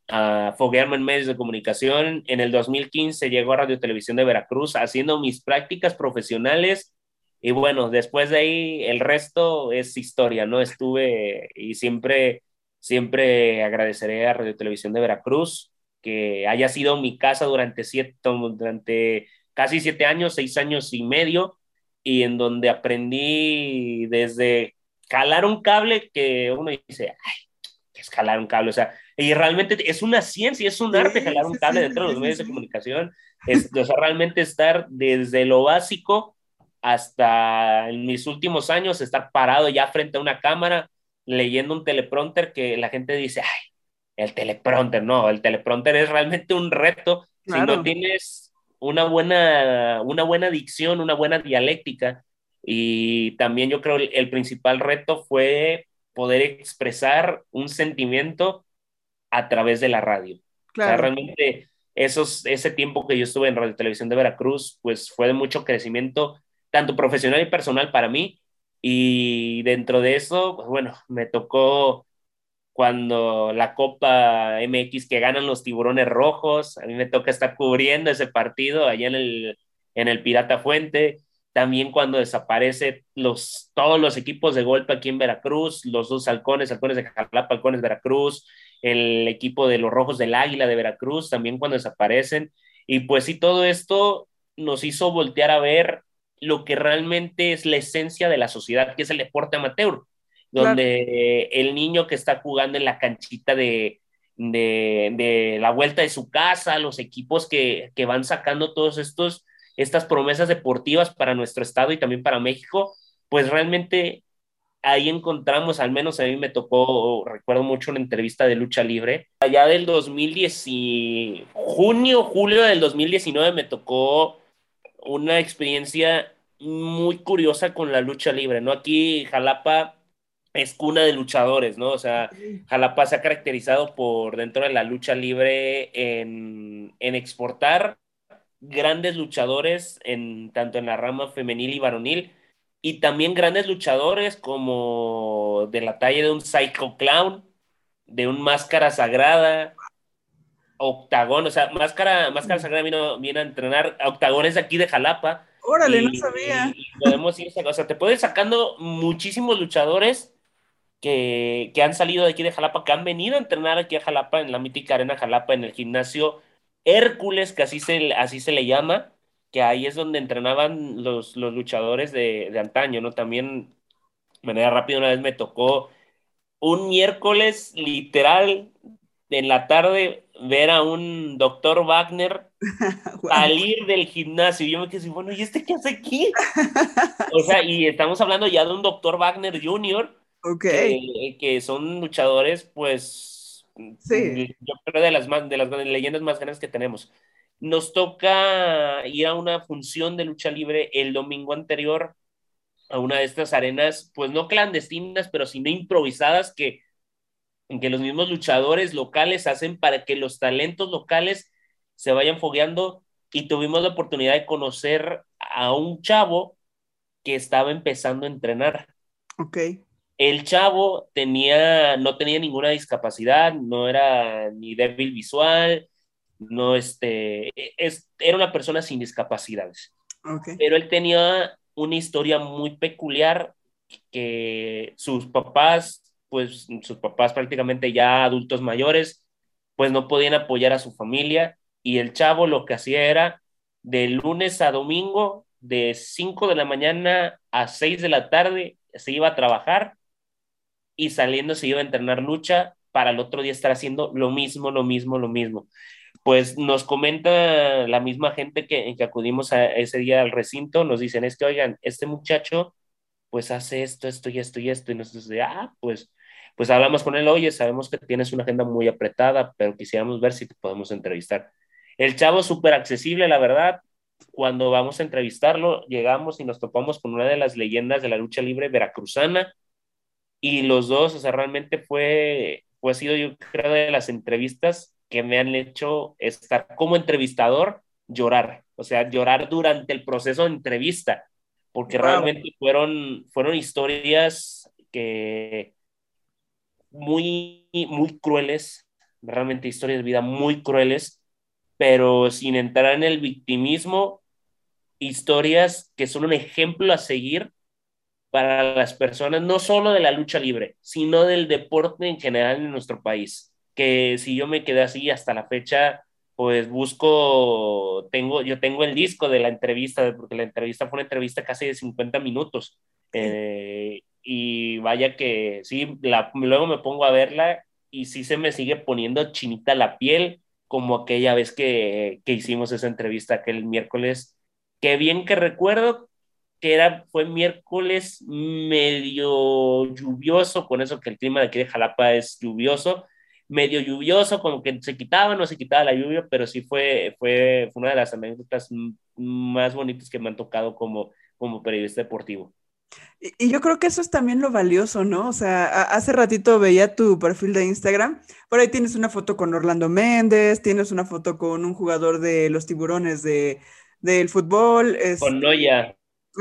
a foguearme en medios de comunicación. En el 2015 llego a Radio Televisión de Veracruz haciendo mis prácticas profesionales y bueno, después de ahí el resto es historia, ¿no? Estuve y siempre, siempre agradeceré a Radio Televisión de Veracruz que haya sido mi casa durante, siete, durante casi siete años, seis años y medio y en donde aprendí desde jalar un cable que uno dice, ay, es jalar un cable? O sea, y realmente es una ciencia, es un arte jalar un cable dentro de los medios de comunicación. Es, o sea, realmente estar desde lo básico hasta en mis últimos años, estar parado ya frente a una cámara leyendo un teleprompter que la gente dice, ay, el teleprompter, no, el teleprompter es realmente un reto. Si no tienes una buena, una buena dicción, una buena dialéctica. Y también yo creo el, el principal reto fue poder expresar un sentimiento a través de la radio. Claro. realmente esos, ese tiempo que yo estuve en Radio Televisión de Veracruz, pues fue de mucho crecimiento, tanto profesional y personal para mí. Y dentro de eso, pues bueno, me tocó cuando la Copa MX que ganan los tiburones rojos, a mí me toca estar cubriendo ese partido allá en el, en el Pirata Fuente, también cuando desaparece los, todos los equipos de golpe aquí en Veracruz, los dos halcones, halcones de Jalapa, halcones de Veracruz, el equipo de los rojos del Águila de Veracruz, también cuando desaparecen, y pues sí, todo esto nos hizo voltear a ver lo que realmente es la esencia de la sociedad, que es el deporte amateur donde el niño que está jugando en la canchita de, de, la vuelta de su casa, los equipos que, que van sacando todos estos, estas promesas deportivas para nuestro estado y también para México, pues realmente ahí encontramos, al menos a mí me tocó, recuerdo mucho una entrevista de lucha libre, allá del 2010, junio, julio del 2019 me tocó una experiencia muy curiosa con la lucha libre, ¿no? Aquí Jalapa es cuna de luchadores, ¿no? O sea, Jalapa se ha caracterizado por dentro de la lucha libre en, exportar grandes luchadores en tanto en la rama femenil y varonil y también grandes luchadores como de la talla de un Psycho Clown, de un Máscara Sagrada, Octagón, o sea, Máscara, Máscara Sagrada vino, viene a entrenar a Octagones de aquí de Jalapa. Órale, no sabía. podemos ir, o sea, te puedes sacando muchísimos luchadores que, han salido de aquí de Jalapa, que han venido a entrenar aquí a Jalapa, en la mítica Arena Jalapa, en el gimnasio Hércules, que así se, así se le llama, que ahí es donde entrenaban los, los luchadores de, de antaño, ¿no? También, de manera rápida, una vez me tocó un miércoles literal en la tarde ver a un doctor Wagner salir del gimnasio. Y yo me quedé, bueno, ¿y este qué hace aquí? o sea, y estamos hablando ya de un doctor Wagner Jr., que, son luchadores, pues, sí. yo creo de las, de las leyendas más grandes que tenemos. Nos toca ir a una función de lucha libre el domingo anterior a una de estas arenas, pues no clandestinas, pero sino improvisadas que, que los mismos luchadores locales hacen para que los talentos locales se vayan fogueando y tuvimos la oportunidad de conocer a un chavo que estaba empezando a entrenar. Ok. El chavo tenía, no tenía ninguna discapacidad, no era ni débil visual, no este, es, era una persona sin discapacidades. Pero él tenía una historia muy peculiar que sus papás, pues sus papás prácticamente ya adultos mayores, pues no podían apoyar a su familia y el chavo lo que hacía era de lunes a domingo, de 5 de la mañana a 6 de la tarde, se iba a trabajar y saliendo se iba a entrenar lucha para el otro día estar haciendo lo mismo, lo mismo, lo mismo. Pues nos comenta la misma gente que, que acudimos a ese día al recinto, nos dicen, es que, oigan, este muchacho pues hace esto, esto y esto y esto, y nosotros de, ah, pues, pues hablamos con él, oye, sabemos que tienes una agenda muy apretada, pero quisiéramos ver si te podemos entrevistar. El chavo súper accesible, la verdad, cuando vamos a entrevistarlo, llegamos y nos topamos con una de las leyendas de la lucha libre veracruzana, y los dos, o sea, realmente fue, fue ha sido yo creo de las entrevistas que me han hecho estar como entrevistador, llorar, o sea, llorar durante el proceso de entrevista, porque realmente fueron, fueron historias que muy, muy crueles, realmente historias de vida muy crueles, pero sin entrar en el victimismo, historias que son un ejemplo a seguir para las personas, no solo de la lucha libre, sino del deporte en general en nuestro país. Que si yo me quedé así hasta la fecha, pues busco, tengo, yo tengo el disco de la entrevista, porque la entrevista fue una entrevista casi de 50 minutos. Eh, y vaya que sí, luego me pongo a verla y sí se me sigue poniendo chinita la piel, como aquella vez que, que hicimos esa entrevista aquel miércoles. Qué bien que recuerdo que era, fue miércoles medio lluvioso, con eso que el clima de aquí de Jalapa es lluvioso, medio lluvioso, como que se quitaba, no se quitaba la lluvia, pero sí fue, fue, fue una de las anécdotas más bonitas que me han tocado como, como periodista deportivo. Y, yo creo que eso es también lo valioso, ¿no? O sea, hace ratito veía tu perfil de Instagram, por ahí tienes una foto con Orlando Méndez, tienes una foto con un jugador de los tiburones de, del fútbol. Con Noya.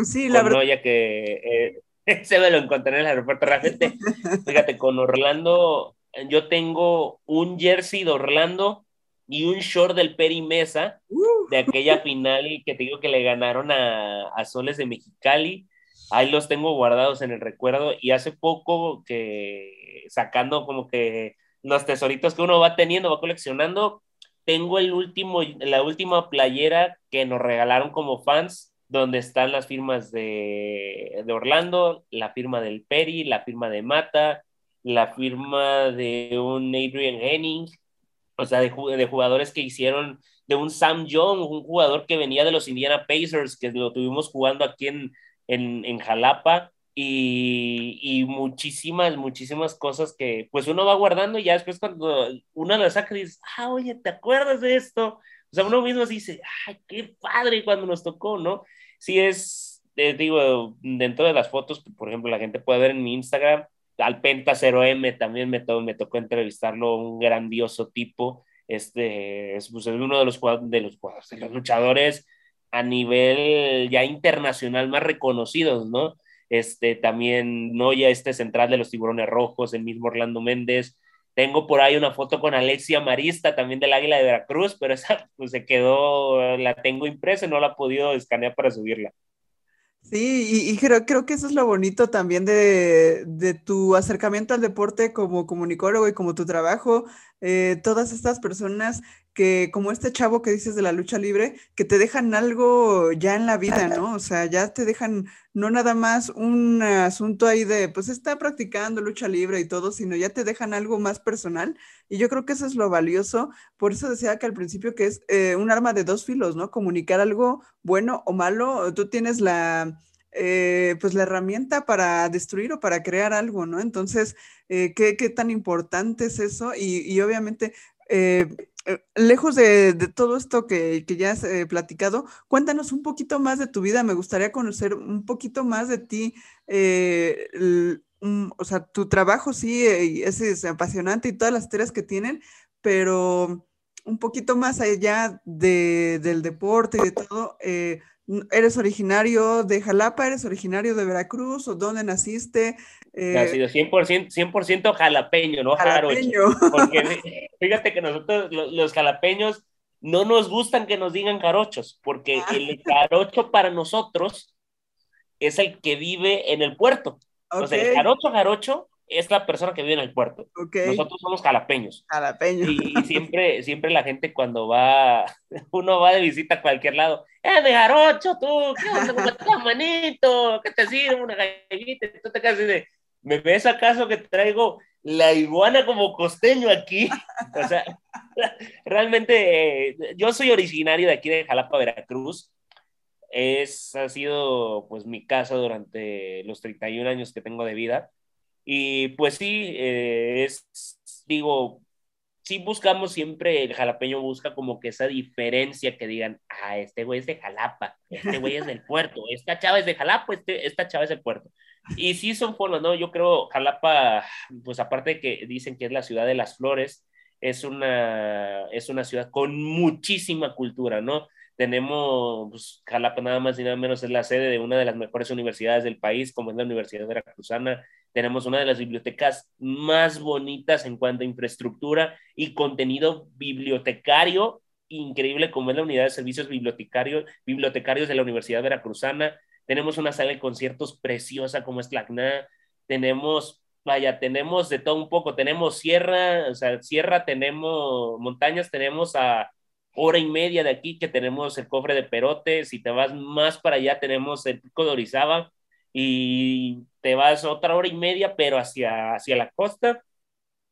Sí, la verdad. Noya que eh, se me lo encontré en el aeropuerto realmente. Fíjate, con Orlando, yo tengo un jersey de Orlando y un short del Peri Mesa uh. de aquella final que te digo que le ganaron a, a Soles de Mexicali ahí los tengo guardados en el recuerdo y hace poco que sacando como que los tesoritos que uno va teniendo, va coleccionando, tengo el último, la última playera que nos regalaron como fans, donde están las firmas de, de Orlando, la firma del Peri, la firma de Mata, la firma de un Adrian Henning, o sea, de, de jugadores que hicieron, de un Sam Young, un jugador que venía de los Indiana Pacers, que lo tuvimos jugando aquí en, en, en Jalapa y, y, muchísimas, muchísimas cosas que pues uno va guardando y ya después cuando uno lo saca dice, ah, oye, ¿te acuerdas de esto? O sea, uno mismo dice, ay, qué padre cuando nos tocó, ¿no? Sí es, eh, digo, dentro de las fotos, por ejemplo, la gente puede ver en mi Instagram, al Penta 0M también me, me tocó entrevistarlo, un grandioso tipo, este, es, pues, uno de los, de los, de los luchadores a nivel ya internacional más reconocidos, ¿no? Este, también Noya, este central de los tiburones rojos, el mismo Orlando Méndez. Tengo por ahí una foto con Alexia Marista, también del Águila de Veracruz, pero esa pues, se quedó, la tengo impresa, no la he podido escanear para subirla. Sí, y, creo, creo que eso es lo bonito también de, de, tu acercamiento al deporte como comunicólogo y como tu trabajo. Eh, todas estas personas que, como este chavo que dices de la lucha libre, que te dejan algo ya en la vida, ¿no? O sea, ya te dejan no nada más un asunto ahí de, pues está practicando lucha libre y todo, sino ya te dejan algo más personal. Y yo creo que eso es lo valioso. Por eso decía que al principio que es eh, un arma de dos filos, ¿no? Comunicar algo bueno o malo. Tú tienes la... Eh, pues la herramienta para destruir o para crear algo, ¿no? Entonces, eh, ¿qué, ¿qué, tan importante es eso? Y, y obviamente, eh, eh, lejos de, todo esto que, ya has eh, platicado, cuéntanos un poquito más de tu vida. Me gustaría conocer un poquito más de ti. Eh, o sea, tu trabajo sí es, apasionante y todas las tareas que tienen, pero un poquito más allá del deporte y de todo. ¿Eres originario de Jalapa? ¿Eres originario de Veracruz? ¿O dónde naciste? Eh, sido 100%, 100 jalapeño, ¿no? Jalapeño. Porque fíjate que nosotros, los jalapeños, no nos gustan que nos digan jarochos, porque ah. el jarocho para nosotros es el que vive en el puerto. O sea, el jarocho, jarocho es la persona que vive en el puerto. Nosotros somos jalapeños. Jalapeños. Y, siempre, siempre la gente cuando va, uno va de visita a cualquier lado, ¡eh, de jarocho tú! ¿Qué onda? ¿Cómo estás, manito? ¿Qué te sirve una galletita? Tú te quedas de, ¿me ves acaso que traigo la iguana como costeño aquí? O sea, realmente eh, yo soy originario de aquí de Jalapa, Veracruz. Es, ha sido pues mi casa durante los 31 años que tengo de vida. Y pues sí, eh, es, digo, sí buscamos siempre, el jalapeño busca como que esa diferencia que digan, ah, este güey es de Jalapa, este güey es del puerto, esta chava es de Jalapa, este, esta chava es del puerto. Y sí son foros, ¿no? Yo creo Jalapa, pues aparte de que dicen que es la ciudad de las flores, es una, es una ciudad con muchísima cultura, ¿no? Tenemos, pues, Jalapa nada más y nada menos es la sede de una de las mejores universidades del país, como es la Universidad Veracruzana. Tenemos una de las bibliotecas más bonitas en cuanto a infraestructura y contenido bibliotecario increíble, como es la unidad de servicios bibliotecarios, bibliotecarios de la Universidad Veracruzana. Tenemos una sala de conciertos preciosa como es CNA. Tenemos vaya, tenemos de todo un poco, tenemos sierra, o sea, sierra, tenemos montañas, tenemos a hora y media de aquí que tenemos el cofre de Perote, si te vas más para allá tenemos el pico de Orizaba y te vas otra hora y media, pero hacia, hacia la costa,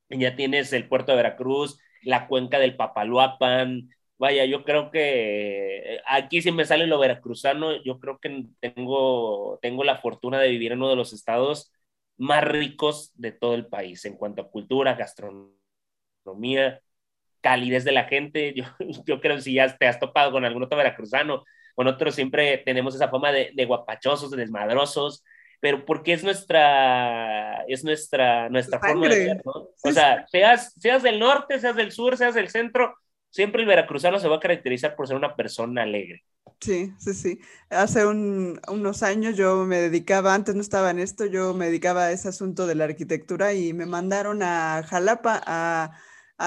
y ya tienes el puerto de Veracruz, la cuenca del Papaluapan, vaya, yo creo que aquí si me sale lo veracruzano, yo creo que tengo, tengo la fortuna de vivir en uno de los estados más ricos de todo el país en cuanto a cultura, gastronomía, calidez de la gente. Yo, yo creo que si ya te has topado con algún otro veracruzano, con otros siempre tenemos esa fama de, de guapachosos, de desmadrosos, pero porque es nuestra, es nuestra, nuestra forma de ver, ¿no? O sea, seas, seas del norte, seas del sur, seas del centro, siempre el veracruzano se va a caracterizar por ser una persona alegre. Sí, sí, sí. Hace unos años yo me dedicaba, antes no estaba en esto, yo me dedicaba a ese asunto de la arquitectura y me mandaron a Jalapa a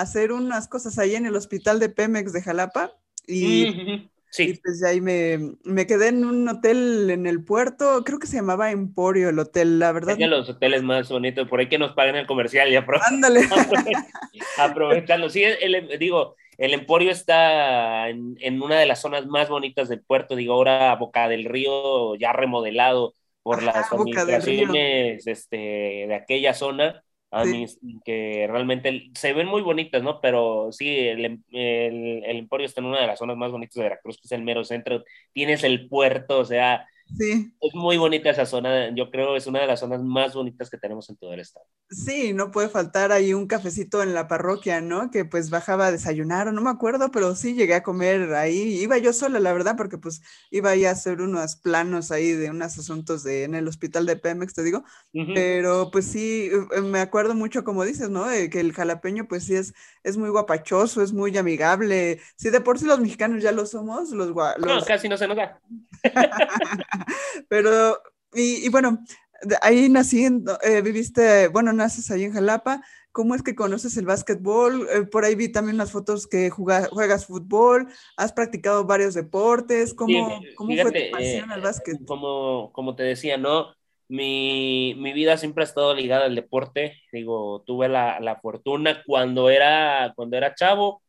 hacer unas cosas ahí en el hospital de Pemex de Jalapa y, sí. pues ahí me, me, quedé en un hotel en el puerto, creo que se llamaba Emporio el hotel, la verdad. Es los hoteles más bonitos, por ahí que nos paguen el comercial y Ándale. aprovechando. Sí, el, digo, el Emporio está en, en, una de las zonas más bonitas del puerto, digo, ahora Boca del Río ya remodelado por las administraciones este, de aquella zona a mí, que realmente se ven muy bonitas, ¿no? Pero sí, el, el, el, Emporio está en una de las zonas más bonitas de Veracruz, que es el mero centro. Tienes el puerto, o sea, Sí. Es muy bonita esa zona, yo creo es una de las zonas más bonitas que tenemos en todo el estado. Sí, no puede faltar ahí un cafecito en la parroquia, ¿no? Que pues bajaba a desayunar, o no me acuerdo, pero sí llegué a comer ahí. Iba yo sola, la verdad, porque pues iba ahí a hacer unos planos ahí de unos asuntos de, en el hospital de Pemex, te digo. Pero pues sí, eh, me acuerdo mucho, como dices, ¿no? que el jalapeño pues sí es, es muy guapachoso, es muy amigable. Sí, de por sí los mexicanos ya lo somos, los... los... No, casi no se nota. Pero, y, bueno, ahí nací, eh, viviste, bueno, naces ahí en Jalapa. ¿Cómo es que conoces el básquetbol? Eh, por ahí vi también unas fotos que juegas fútbol, has practicado varios deportes. ¿Cómo, ¿cómo fue tu pasión al básquet? Como, como te decía, ¿no? Mi, mi, vida siempre ha estado ligada al deporte. Digo, tuve la, la fortuna cuando era, cuando era chavo.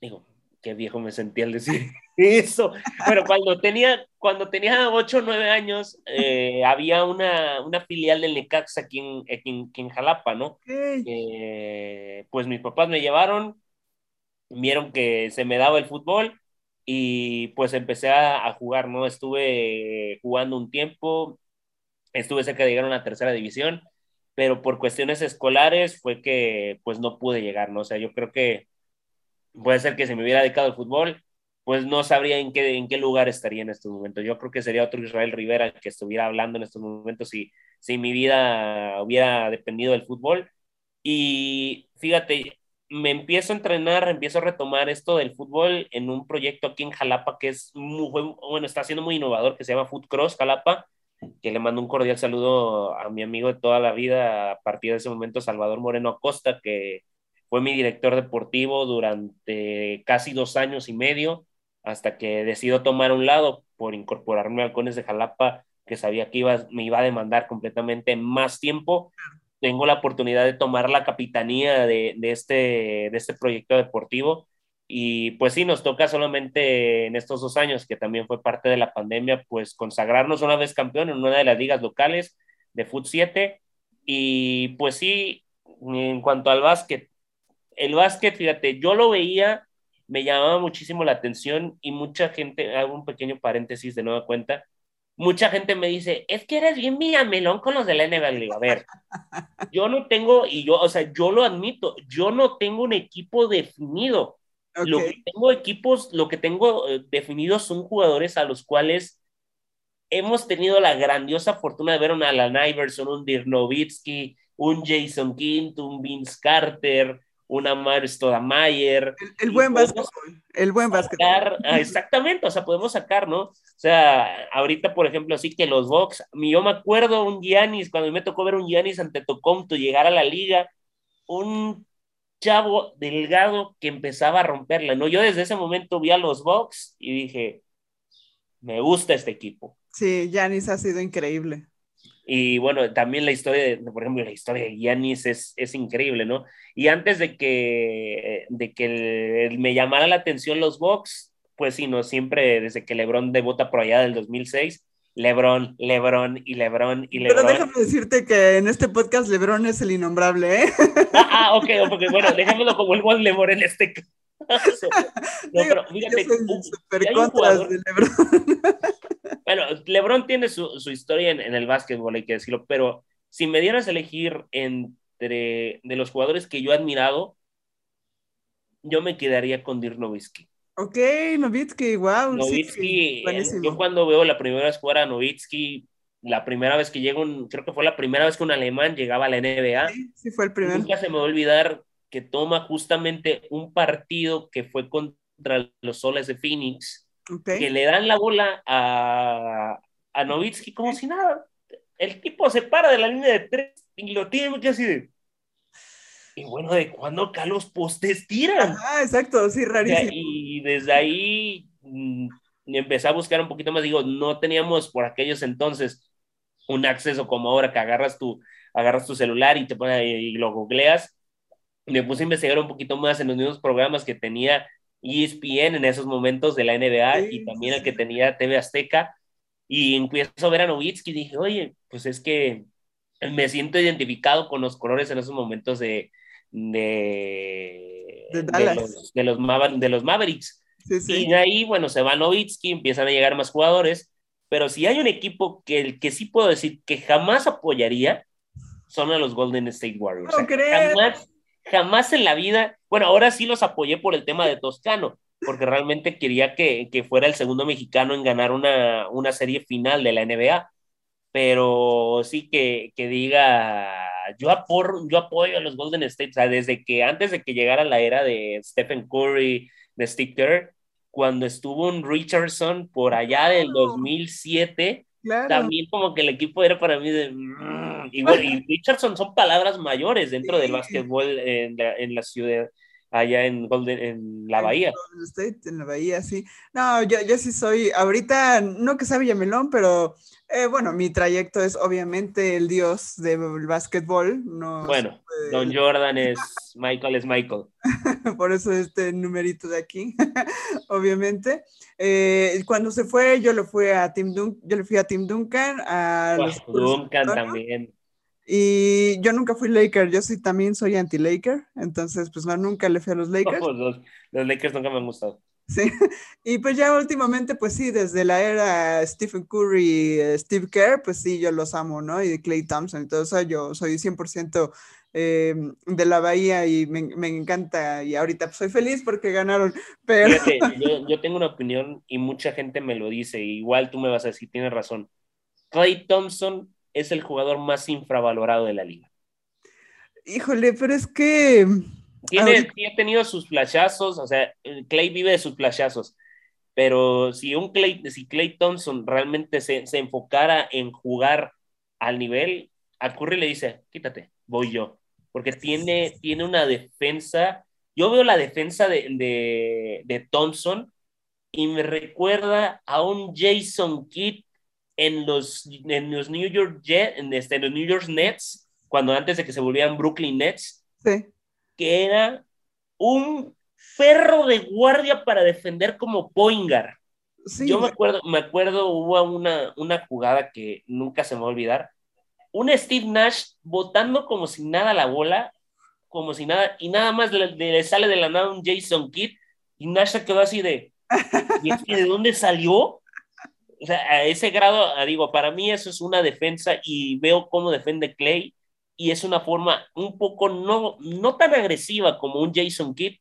Digo, qué viejo me sentía al decir eso. Bueno, cuando tenía, cuando tenía 8 o 9 años, eh, había una, una, filial del Necaxa aquí en, aquí en, Jalapa, ¿no? Eh, pues mis papás me llevaron, vieron que se me daba el fútbol y pues empecé a, a jugar, ¿no? Estuve jugando un tiempo, estuve cerca de llegar a una tercera división, pero por cuestiones escolares fue que pues no pude llegar, ¿no? O sea, yo creo que puede ser que si me hubiera dedicado al fútbol, pues no sabría en qué, en qué lugar estaría en estos momentos. Yo creo que sería otro Israel Rivera que estuviera hablando en estos momentos si, si mi vida hubiera dependido del fútbol. Y fíjate, me empiezo a entrenar, empiezo a retomar esto del fútbol en un proyecto aquí en Jalapa que es muy, bueno, está siendo muy innovador, que se llama Food Cross Jalapa, que le mando un cordial saludo a mi amigo de toda la vida, a partir de ese momento, Salvador Moreno Acosta, que fue mi director deportivo durante casi dos años y medio, hasta que decido tomar un lado por incorporarme a Halcones de Jalapa, que sabía que iba, me iba a demandar completamente más tiempo. Tengo la oportunidad de tomar la capitanía de, de, este, de este proyecto deportivo. Y pues sí, nos toca solamente en estos dos años, que también fue parte de la pandemia, pues consagrarnos una vez campeón en una de las ligas locales de Foot 7. Y pues sí, en cuanto al básquet, el básquet, fíjate, yo lo veía, me llamaba muchísimo la atención y mucha gente, hago un pequeño paréntesis de nueva cuenta, mucha gente me dice, es que eres bien melón con los de la NBA. a ver, yo no tengo, y yo, o sea, yo lo admito, yo no tengo un equipo definido. Lo que tengo equipos, lo que tengo eh, definidos son jugadores a los cuales hemos tenido la grandiosa fortuna de ver un Alan Iverson, un Dirk Nowitzki, un Jason King, un Vince Carter, un Amar Stoudamire. El, el buen básquetbol, el buen básquetbol. Ah, exactamente, o sea, podemos sacar, ¿no? O sea, ahorita, por ejemplo, así que los Bucks, yo me acuerdo un Giannis, cuando me tocó ver un Giannis ante Tocomto llegar a la liga, un chavo delgado que empezaba a romperla, ¿no? Yo desde ese momento vi a los Bucks y dije, me gusta este equipo. Sí, Giannis ha sido increíble. Y bueno, también la historia, de, por ejemplo, la historia de Giannis es, es increíble, ¿no? Y antes de que, de que me llamara la atención los Bucks, pues sí, ¿no? Siempre desde que LeBron debota por allá del 2006, LeBron, LeBron y LeBron y LeBron. Pero déjame decirte que en este podcast LeBron es el innombrable, ¿eh? Ah, ah ok, porque bueno, déjamelo como el buen LeBron en este caso. No, pero fíjate, super contras de LeBron. Bueno, LeBron tiene su, su historia en, en, el básquetbol, hay que decirlo, pero si me dieras a elegir entre de los jugadores que yo he admirado, yo me quedaría con Dirk Nowitzki. Ok, Nowitzki, wow. Nowitzki, sí, yo cuando veo la primera vez jugar a Nowitzki, la primera vez que llegó, un, creo que fue la primera vez que un alemán llegaba a la NBA. Sí, sí fue el primero. Nunca se me va a olvidar que toma justamente un partido que fue contra los Soles de Phoenix, okay. que le dan la bola a, a Nowitzki como si nada. El tipo se para de la línea de tres y lo tiene que así de y bueno, ¿de cuándo acá los postes tiran? Ah, exacto, sí, rarísimo. Y desde ahí mmm, empecé a buscar un poquito más, digo, no teníamos por aquellos entonces un acceso como ahora que agarras tu, agarras tu celular y te pones y lo googleas. Me puse a investigar un poquito más en los mismos programas que tenía ESPN en esos momentos de la NBA sí, y también el que tenía TV Azteca. Y empiezo a ver a Nowitzki y dije, oye, pues es que me siento identificado con los colores en esos momentos de, de, de, de, los, de, los, de los Mavericks. Sí, sí. Y de ahí, bueno, se va Novitsky, empiezan a llegar más jugadores, pero si hay un equipo que el que sí puedo decir que jamás apoyaría, son a los Golden State Warriors. No o sea, jamás, jamás en la vida, bueno, ahora sí los apoyé por el tema de Toscano, porque realmente quería que, que fuera el segundo mexicano en ganar una, una serie final de la NBA, pero sí que, que diga yo, apor, yo apoyo a los Golden State, o sea, desde que antes de que llegara la era de Stephen Curry, de Steve Kerr, cuando estuvo un Richardson por allá del 2007, claro. también como que el equipo era para mí de... Mm", y, bueno, y Richardson son palabras mayores dentro sí. del básquetbol en la, en la ciudad allá en Golden, en la Bahía. En State, en la Bahía, sí. No, yo, yo sí soy, ahorita, no que sea Villamelón, pero eh, bueno, mi trayecto es obviamente el dios del básquetbol. No bueno, puede... Don Jordan es Michael, es Michael. Por eso este numerito de aquí, obviamente. Eh, cuando se fue, yo lo fui a Tim Duncan, yo le fui a Tim Duncan, a los Duncan también. Y yo nunca fui Laker, yo sí también soy anti-Laker, entonces pues no, nunca le fui a los Lakers. No, los, los, Lakers nunca me han gustado. Sí, y pues ya últimamente, pues sí, desde la era Stephen Curry, Steve Kerr, pues sí, yo los amo, ¿no? Y Clay Thompson eso, yo soy 100% eh, de la Bahía y me, me, encanta, y ahorita pues, soy feliz porque ganaron, pero... Fíjate, yo, yo tengo una opinión y mucha gente me lo dice, igual tú me vas a decir, tienes razón. Clay Thompson es el jugador más infravalorado de la liga. Híjole, pero es que... Tiene, ha tenido sus flashazos, o sea, Clay vive de sus flashazos, pero si un Clay, si Clay Thompson realmente se, se enfocara en jugar al nivel, a Curry le dice, quítate, voy yo, porque tiene, tiene una defensa, yo veo la defensa de, de, de Thompson y me recuerda a un Jason Kidd en los, en los New York Jets, en, este, en los New York Nets, cuando antes de que se volvieran Brooklyn Nets, sí. que era un perro de guardia para defender como Poingar. Sí. Yo me acuerdo, me acuerdo, hubo una, una jugada que nunca se me va a olvidar. Un Steve Nash botando como si nada la bola, como si nada, y nada más le, le sale de la nada un Jason Kidd, y Nash se quedó así de, ¿y es que de dónde salió? O sea, a ese grado, ah, digo, para mí eso es una defensa y veo cómo defiende Clay y es una forma un poco no, no tan agresiva como un Jason Kidd,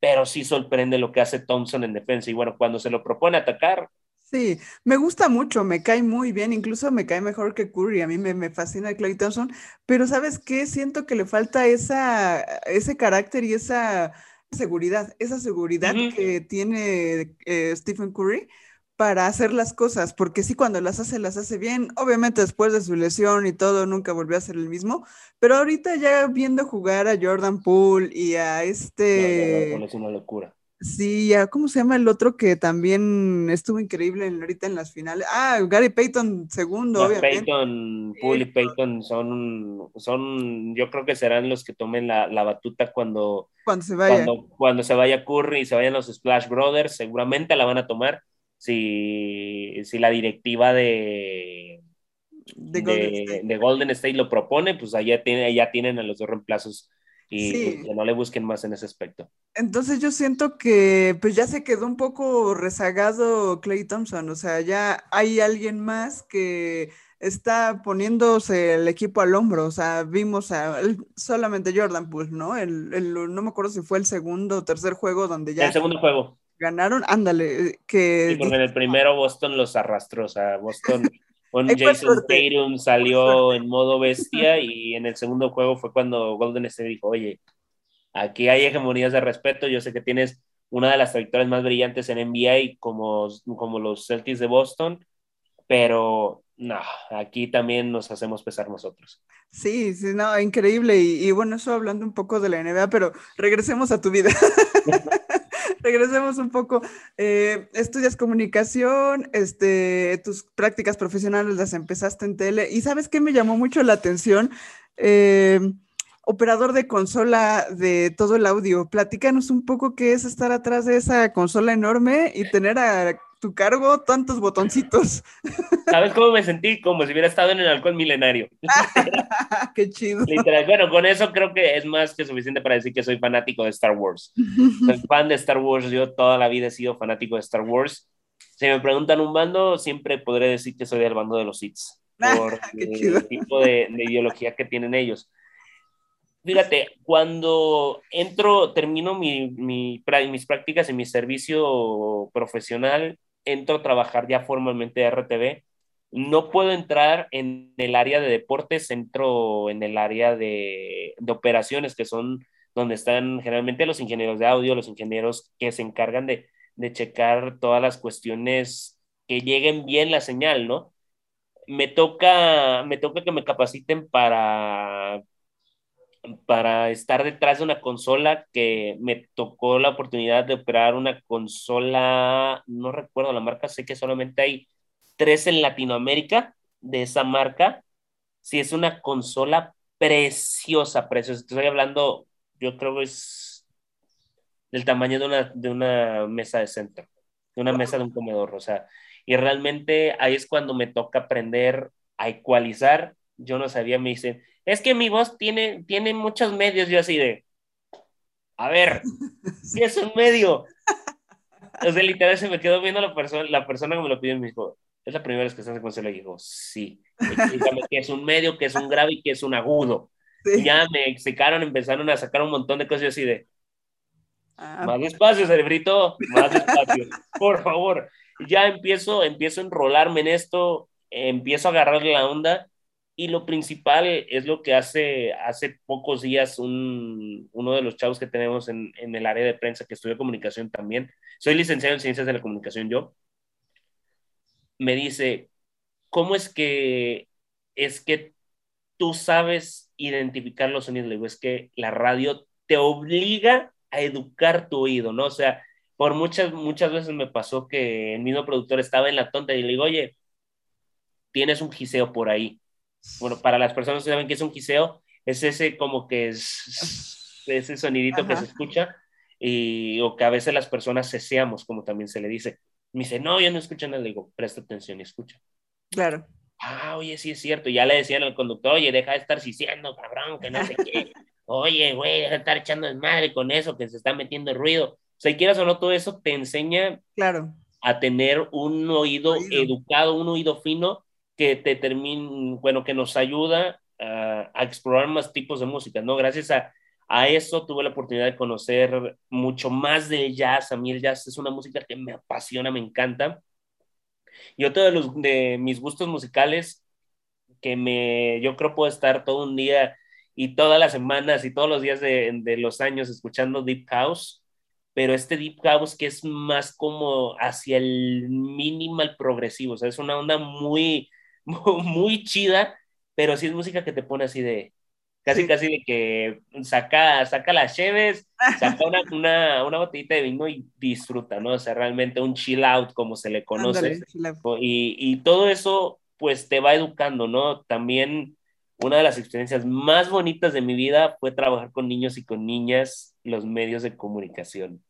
pero sí sorprende lo que hace Thompson en defensa. Y bueno, cuando se lo propone atacar, Sí, me gusta mucho, me cae muy bien, incluso me cae mejor que Curry, a mí me, me fascina Clay Thompson, pero ¿sabes qué? Siento que le falta esa, ese carácter y esa seguridad, esa seguridad que tiene eh, Stephen Curry para hacer las cosas, porque sí, cuando las hace, las hace bien. Obviamente después de su lesión y todo, nunca volvió a ser el mismo, pero ahorita ya viendo jugar a Jordan Poole y a este... es una locura. Sí, ¿cómo se llama el otro que también estuvo increíble ahorita en las finales? Ah, Gary Payton segundo, obviamente. Payton, Poole y Payton son, son, yo creo que serán los que tomen la, batuta cuando, cuando se vaya. Cuando, se vaya Curry y se vayan los Splash Brothers, seguramente la van a tomar si, si la directiva de, de, Golden State. lo propone, pues allá, tiene, allá tienen a los dos reemplazos y que no le busquen más en ese aspecto. Entonces yo siento que pues ya se quedó un poco rezagado Clay Thompson, o sea, ya hay alguien más que está poniéndose el equipo al hombro, o sea, vimos a solamente Jordan Poole, ¿no? El, no me acuerdo si fue el segundo o tercer juego donde ya... El segundo juego. Ganaron, ándale, que... Sí, porque en el primero Boston los arrastró, o sea, Boston con Jason Tatum salió en modo bestia y en el segundo juego fue cuando Golden State dijo, oye, aquí hay hegemonías de respeto, yo sé que tienes una de las trayectorias más brillantes en NBA como, como los Celtics de Boston, pero no, aquí también nos hacemos pesar nosotros. Sí, sí, no, increíble. Y, y bueno, eso hablando un poco de la NBA, pero regresemos a tu vida. regresemos un poco. Eh, estudias comunicación, este, tus prácticas profesionales las empezaste en tele. ¿Y sabes qué me llamó mucho la atención? Eh, operador de consola de todo el audio. Platícanos un poco qué es estar atrás de esa consola enorme y tener a tu cargo tantos botoncitos. ¿Sabes cómo me sentí? Como si hubiera estado en el alcohol milenario. Qué chido. Literal. Bueno, con eso creo que es más que suficiente para decir que soy fanático de Star Wars. Soy fan de Star Wars. Yo toda la vida he sido fanático de Star Wars. Si me preguntan un bando, siempre podré decir que soy del bando de los Sith. Por el tipo de, ideología que tienen ellos. Fíjate, cuando entro, termino mi, mi, mis prácticas en mi servicio profesional, entro a trabajar ya formalmente de RTV, no puedo entrar en el área de deportes, entro en el área de, operaciones, que son donde están generalmente los ingenieros de audio, los ingenieros que se encargan de, de checar todas las cuestiones que lleguen bien la señal, ¿no? Me toca, me toca que me capaciten para, para estar detrás de una consola que me tocó la oportunidad de operar una consola, no recuerdo la marca, sé que solamente hay tres en Latinoamérica de esa marca. Sí, es una consola preciosa, preciosa. Estoy hablando, yo creo que es del tamaño de una, de una mesa de centro, de una mesa de un comedor, o sea, y realmente ahí es cuando me toca aprender a ecualizar. Yo no sabía, me dicen, es que mi voz tiene, tiene muchos medios, yo así de, a ver, si es un medio. O sea, literal se me quedó viendo la persona, la persona que me lo pidió y me dijo, es la primera vez que estás en consejo y dijo, sí, dígame que es un medio, que es un grave y que es un agudo. Ya me explicaron, empezaron a sacar un montón de cosas así de, ah, más despacio, cerebrito, más despacio, por favor. Ya empiezo, empiezo a enrolarme en esto, empiezo a agarrarle la onda y lo principal es lo que hace, hace pocos días un, uno de los chavos que tenemos en, en el área de prensa que estudia comunicación también. Soy licenciado en ciencias de la comunicación yo. Me dice, ¿cómo es que es que tú sabes identificar los sonidos? Le digo, es que la radio te obliga a educar tu oído, ¿no? O sea, por muchas, muchas veces me pasó que el mismo productor estaba en la tonta y le digo, oye, tienes un giseo por ahí bueno, para las personas que saben que es un giseo, es ese como que es ese sonidito que se escucha y, o que a veces las personas ceseamos, como también se le dice. Me dice, no, yo no escucho nada. Le digo, presta atención y escucha. Claro. Ah, oye, sí es cierto. Ya le decían al conductor, oye, deja de estar diciendo, cabrón, que no sé qué. Oye, güey, deja de estar echando desmadre con eso, que se está metiendo ruido. O sea, quieras o no, todo eso te enseña claro. a tener un oído, educado, un oído fino que te termine, bueno, que nos ayuda a, explorar más tipos de música, ¿no? Gracias a, a eso tuve la oportunidad de conocer mucho más del jazz. A mí el jazz es una música que me apasiona, me encanta. Y otro de, los, de mis gustos musicales que me, yo creo puedo estar todo un día y todas las semanas y todos los días de, de los años escuchando Deep House, pero este Deep House que es más como hacia el minimal progresivo, o sea, es una onda muy, muy chida, pero sí es música que te pone así de, casi casi de que saca, saca las cheves, saca una, una, una, botellita de vino y disfruta, ¿no? O sea, realmente un chill out como se le conoce. y, y, todo eso pues te va educando, ¿no? También una de las experiencias más bonitas de mi vida fue trabajar con niños y con niñas los medios de comunicación.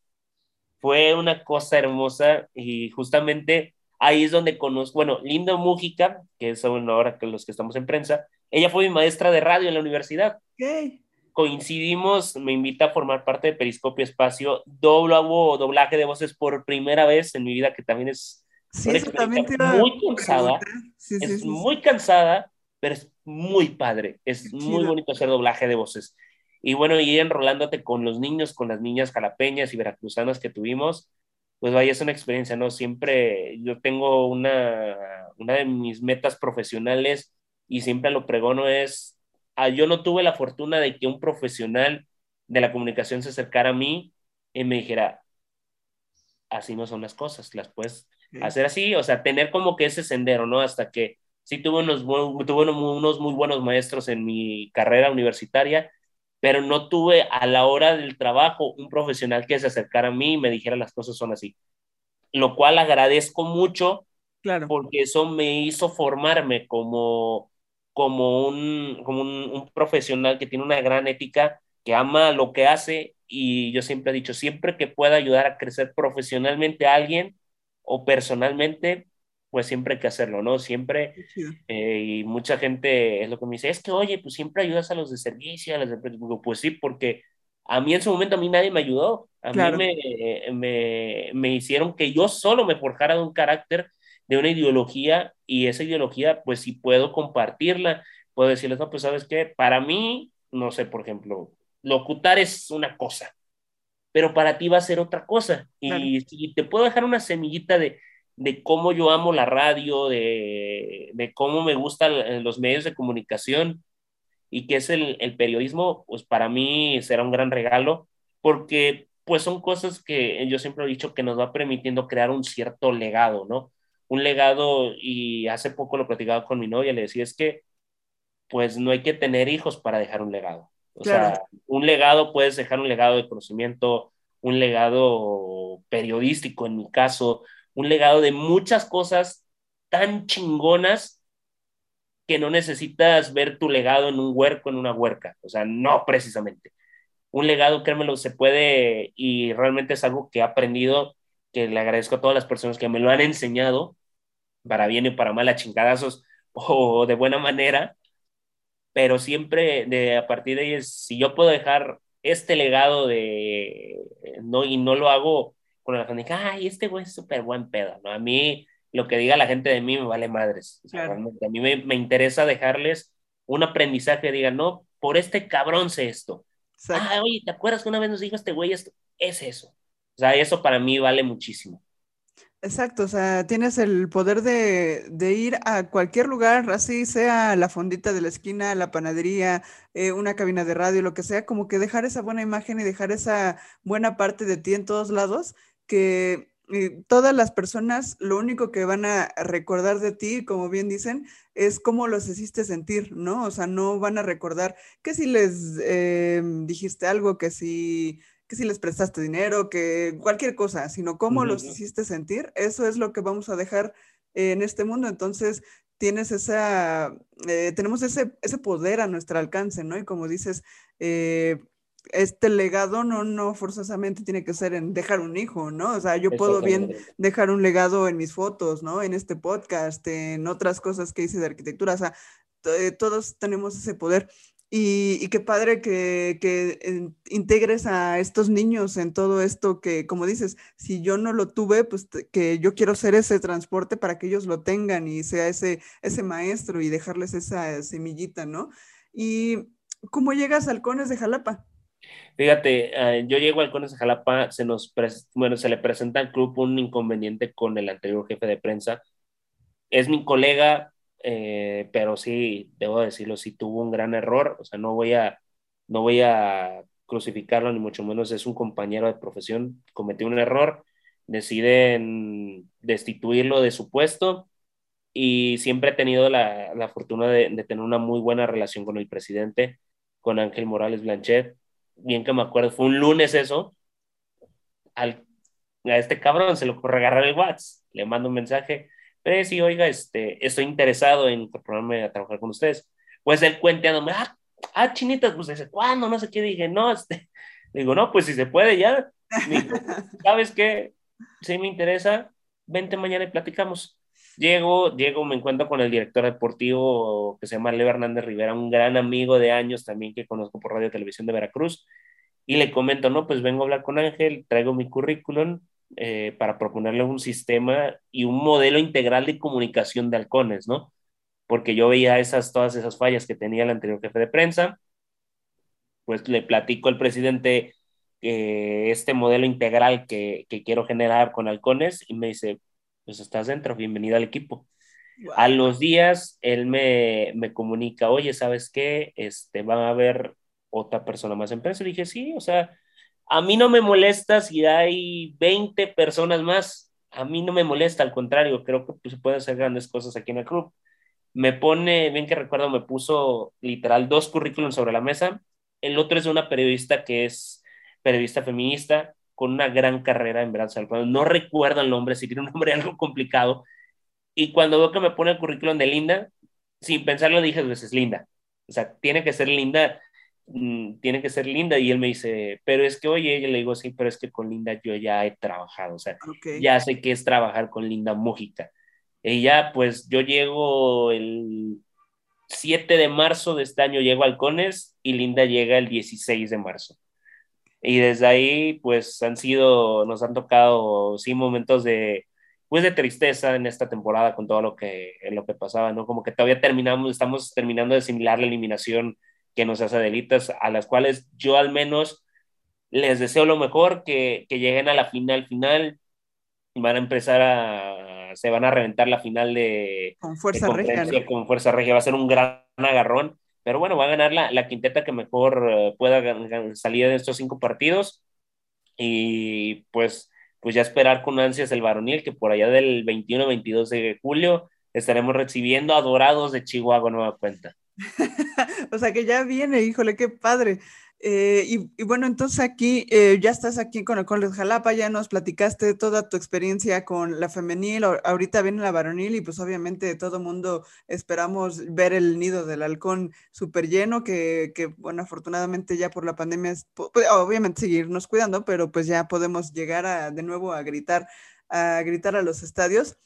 Fue una cosa hermosa y justamente ahí es donde conozco, bueno, Linda Mújica, que es ahora que los que estamos en prensa, ella fue mi maestra de radio en la universidad. Coincidimos, me invita a formar parte de Periscopio Espacio, doblo, doblaje de voces por primera vez en mi vida, que también es Sí, muy cansada. es muy cansada, pero es muy padre. Es muy bonito hacer doblaje de voces. Y bueno, y enrolándote con los niños, con las niñas jalapeñas y veracruzanas que tuvimos, pues vaya, es una experiencia, ¿no? Siempre yo tengo una, una de mis metas profesionales y siempre lo pregono es, ah, yo no tuve la fortuna de que un profesional de la comunicación se acercara a mí y me dijera, así no son las cosas, las puedes hacer así, o sea, tener como que ese sendero, ¿no? Hasta que sí tuve unos, tuve unos muy buenos maestros en mi carrera universitaria, pero no tuve a la hora del trabajo un profesional que se acercara a mí y me dijera las cosas son así. Lo cual agradezco mucho, claro. porque eso me hizo formarme como, como, un, como un, un profesional que tiene una gran ética, que ama lo que hace y yo siempre he dicho, siempre que pueda ayudar a crecer profesionalmente a alguien, o personalmente, pues siempre hay que hacerlo, ¿no? Siempre, eh, y mucha gente es lo que me dice, es que, oye, pues siempre ayudas a los de servicio, a los de... Pues sí, porque a mí en su momento a mí nadie me ayudó, a mí me, me, me, hicieron que yo solo me forjara de un carácter, de una ideología, y esa ideología, pues si puedo compartirla, puedo decirles, no, pues sabes qué, para mí, no sé, por ejemplo, locutar es una cosa, pero para ti va a ser otra cosa. Y, si te puedo dejar una semillita de, de cómo yo amo la radio, de, de, cómo me gustan los medios de comunicación y qué es el, el, periodismo, pues para mí será un gran regalo, porque pues son cosas que yo siempre he dicho que nos va permitiendo crear un cierto legado, ¿no? Un legado, y hace poco lo platicaba con mi novia, le decía, es que pues no hay que tener hijos para dejar un legado. O sea, un legado, puedes dejar un legado de conocimiento, un legado periodístico en mi caso, un legado de muchas cosas tan chingonas que no necesitas ver tu legado en un huerco, en una huerca. O sea, no precisamente. Un legado, créemelo, se puede y realmente es algo que he aprendido, que le agradezco a todas las personas que me lo han enseñado, para bien y para mal, a chingadazos o de buena manera, pero siempre de, a partir de ahí, si yo puedo dejar este legado de, no, y no lo hago con la gente, ay, este güey es súper buen pedo, ¿no? A mí, lo que diga la gente de mí me vale madres. a mí me, me, interesa dejarles un aprendizaje, digan, no, por este cabrón sé esto. Ah, oye, ¿te acuerdas que una vez nos dijo este güey esto? Es eso. O sea, eso para mí vale muchísimo. Exacto, o sea, tienes el poder de, de, ir a cualquier lugar, así sea la fondita de la esquina, la panadería, eh, una cabina de radio, lo que sea, como que dejar esa buena imagen y dejar esa buena parte de ti en todos lados, que eh, todas las personas lo único que van a recordar de ti, como bien dicen, es cómo los hiciste sentir, ¿no? O sea, no van a recordar que si les eh, dijiste algo, que si que si les prestaste dinero, que cualquier cosa, sino cómo los hiciste sentir, eso es lo que vamos a dejar en este mundo. Entonces, tienes esa, eh, tenemos ese, ese poder a nuestro alcance, ¿no? Y como dices, eh, este legado no, no forzosamente tiene que ser en dejar un hijo, ¿no? O sea, yo puedo bien dejar un legado en mis fotos, ¿no? En este podcast, en otras cosas que hice de arquitectura, o sea, todos tenemos ese poder. Y, qué padre que, que, integres a estos niños en todo esto que, como dices, si yo no lo tuve, pues que yo quiero ser ese transporte para que ellos lo tengan y sea ese, ese maestro y dejarles esa semillita, ¿no? ¿Y cómo llegas a Halcones de Jalapa? Fíjate, eh, yo llego a Halcones de Jalapa, se nos, bueno, se le presenta al club un inconveniente con el anterior jefe de prensa, es mi colega, eh, pero sí, debo decirlo, sí tuvo un gran error, o sea, no voy a, no voy a crucificarlo, ni mucho menos es un compañero de profesión, cometió un error, deciden destituirlo de su puesto y siempre he tenido la, la fortuna de, de, tener una muy buena relación con el presidente, con Ángel Morales Blanchet, bien que me acuerdo, fue un lunes eso, al, a este cabrón se le ocurre agarrar el WhatsApp, le mando un mensaje, pero sí, oiga, este, estoy interesado en incorporarme a trabajar con ustedes. Pues él cuenteándome, ah, ah, chinitas, pues desde cuándo, no sé qué, dije, no, este, digo, no, pues si se puede ya, digo, ¿sabes qué? Si me interesa, vente mañana y platicamos. Llego, llego, me encuentro con el director deportivo que se llama Leo Hernández Rivera, un gran amigo de años también que conozco por Radio Televisión de Veracruz, y le comento, no, pues vengo a hablar con Ángel, traigo mi currículum eh, para proponerle un sistema y un modelo integral de comunicación de halcones, ¿no? porque yo veía esas, todas esas fallas que tenía el anterior jefe de prensa, pues le platico al presidente eh, este modelo integral que, que, quiero generar con halcones y me dice, pues estás dentro, bienvenido al equipo. A los días, él me, me, comunica, oye, ¿sabes qué? Este, van a haber otra persona más en prensa. Le dije, sí, o sea, a mí no me molesta si hay 20 personas más, a mí no me molesta, al contrario, creo que pues, se pueden hacer grandes cosas aquí en el club me pone, bien que recuerdo, me puso literal dos currículums sobre la mesa. El otro es de una periodista que es periodista feminista con una gran carrera en verdad. No recuerdo el nombre, si tiene un nombre algo complicado. Y cuando veo que me pone el currículum de Linda, sin pensarlo dije, pues es Linda. O sea, tiene que ser Linda, mm, tiene que ser Linda. Y él me dice, pero es que, oye, yo le digo, sí, pero es que con Linda yo ya he trabajado. O sea, ya sé que es trabajar con Linda Mújica. Y ya, pues yo llego el 7 de marzo de este año, llego a Halcones y Linda llega el 16 de marzo. Y desde ahí, pues han sido, nos han tocado, sí, momentos de, pues de tristeza en esta temporada con todo lo que, lo que pasaba, ¿no? Como que todavía terminamos, estamos terminando de asimilar la eliminación que nos hace delitas, a las cuales yo al menos les deseo lo mejor, que, que lleguen a la final final, van a empezar a, se van a reventar la final de, con fuerza regia. Con fuerza regia, va a ser un gran agarrón, pero bueno, va a ganar la, la quinteta que mejor eh, pueda salir de estos cinco partidos y pues, pues ya esperar con ansias el varonil que por allá del 21-22 de julio estaremos recibiendo adorados de Chihuahua nueva cuenta. o sea que ya viene, híjole, qué padre. Eh, y, bueno, entonces aquí eh, ya estás aquí con el Jalapa, ya nos platicaste toda tu experiencia con la femenil, ahorita viene la varonil y pues obviamente todo mundo esperamos ver el nido del halcón súper lleno, que, bueno, afortunadamente ya por la pandemia, es, obviamente seguirnos cuidando, pero pues ya podemos llegar a, de nuevo a gritar, a gritar a los estadios.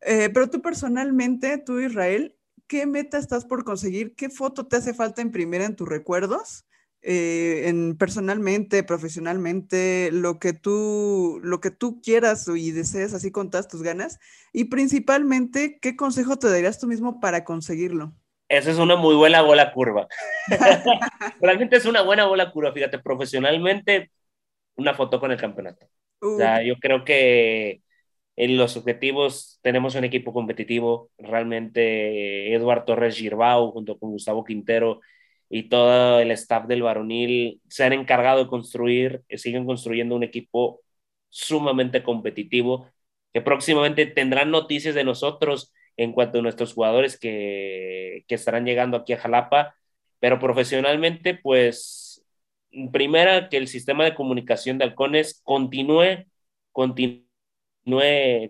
Eh, pero tú personalmente, tú Israel, ¿qué meta estás por conseguir? ¿Qué foto te hace falta imprimir en tus recuerdos? Eh, en personalmente, profesionalmente, lo que tú, lo que tú quieras y desees así con todas tus ganas. Y principalmente, ¿qué consejo te darías tú mismo para conseguirlo? Esa es una muy buena bola curva. Realmente es una buena bola curva, fíjate, profesionalmente, una foto con el campeonato. O sea, yo creo que en los objetivos tenemos un equipo competitivo. Realmente Eduardo Torres Girbau junto con Gustavo Quintero y todo el staff del varonil se han encargado de construir, eh, siguen construyendo un equipo sumamente competitivo, que próximamente tendrán noticias de nosotros en cuanto a nuestros jugadores que, que estarán llegando aquí a Jalapa, pero profesionalmente, pues, primera, que el sistema de comunicación de halcones continúe, continúe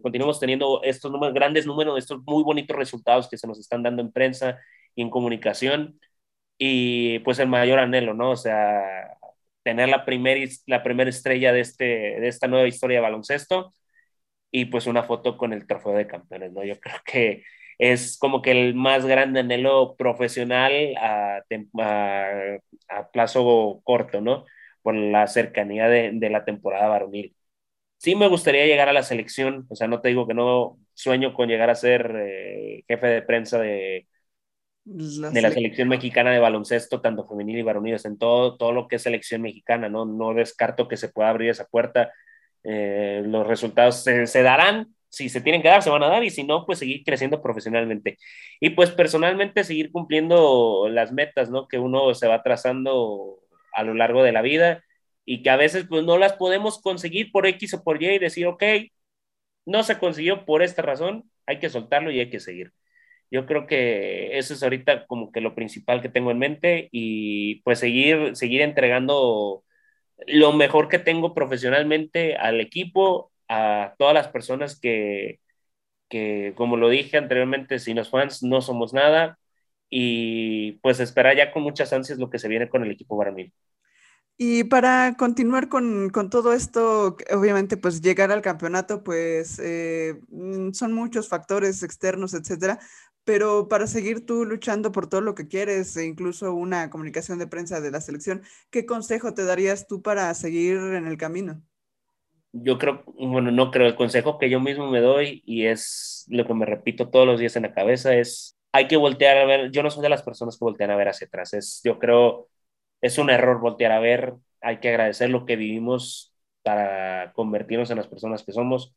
continuemos teniendo estos grandes números, estos muy bonitos resultados que se nos están dando en prensa y en comunicación y pues el mayor anhelo, ¿no? O sea, tener la primera la primera estrella de, este, de esta nueva historia de baloncesto y pues una foto con el trofeo de campeones, ¿no? Yo creo que es como que el más grande anhelo profesional a, a, plazo corto, ¿no? Por la cercanía de, de, la temporada varonil. Sí me gustaría llegar a la selección, o sea, no te digo que no sueño con llegar a ser eh, jefe de prensa de, de la selección mexicana de baloncesto, tanto femenil y varonil, en todo, todo lo que es selección mexicana, ¿no? No descarto que se pueda abrir esa puerta. Eh, los resultados se, darán, si se tienen que dar, se van a dar y si no, pues seguir creciendo profesionalmente. Y pues personalmente seguir cumpliendo las metas, ¿no? Que uno se va trazando a lo largo de la vida y que a veces pues no las podemos conseguir por X o por Y y decir, ok, no se consiguió por esta razón, hay que soltarlo y hay que seguir. Yo creo que eso es ahorita como que lo principal que tengo en mente y pues seguir, seguir entregando lo mejor que tengo profesionalmente al equipo, a todas las personas que, que, como lo dije anteriormente, sin los fans no somos nada y pues esperar ya con muchas ansias lo que se viene con el equipo varonil. Y para continuar con, con, todo esto, obviamente, pues llegar al campeonato, pues eh, mm, son muchos factores externos, etcétera, pero para seguir tú luchando por todo lo que quieres, e incluso una comunicación de prensa de la selección, ¿qué consejo te darías tú para seguir en el camino? yo creo, bueno, no creo, el consejo que yo mismo me doy y es lo que me repito todos los días en la cabeza es, hay que voltear a ver, yo no soy de las personas que voltean a ver hacia atrás, es, yo creo, es un error voltear a ver, hay que agradecer lo que vivimos para convertirnos en las personas que somos.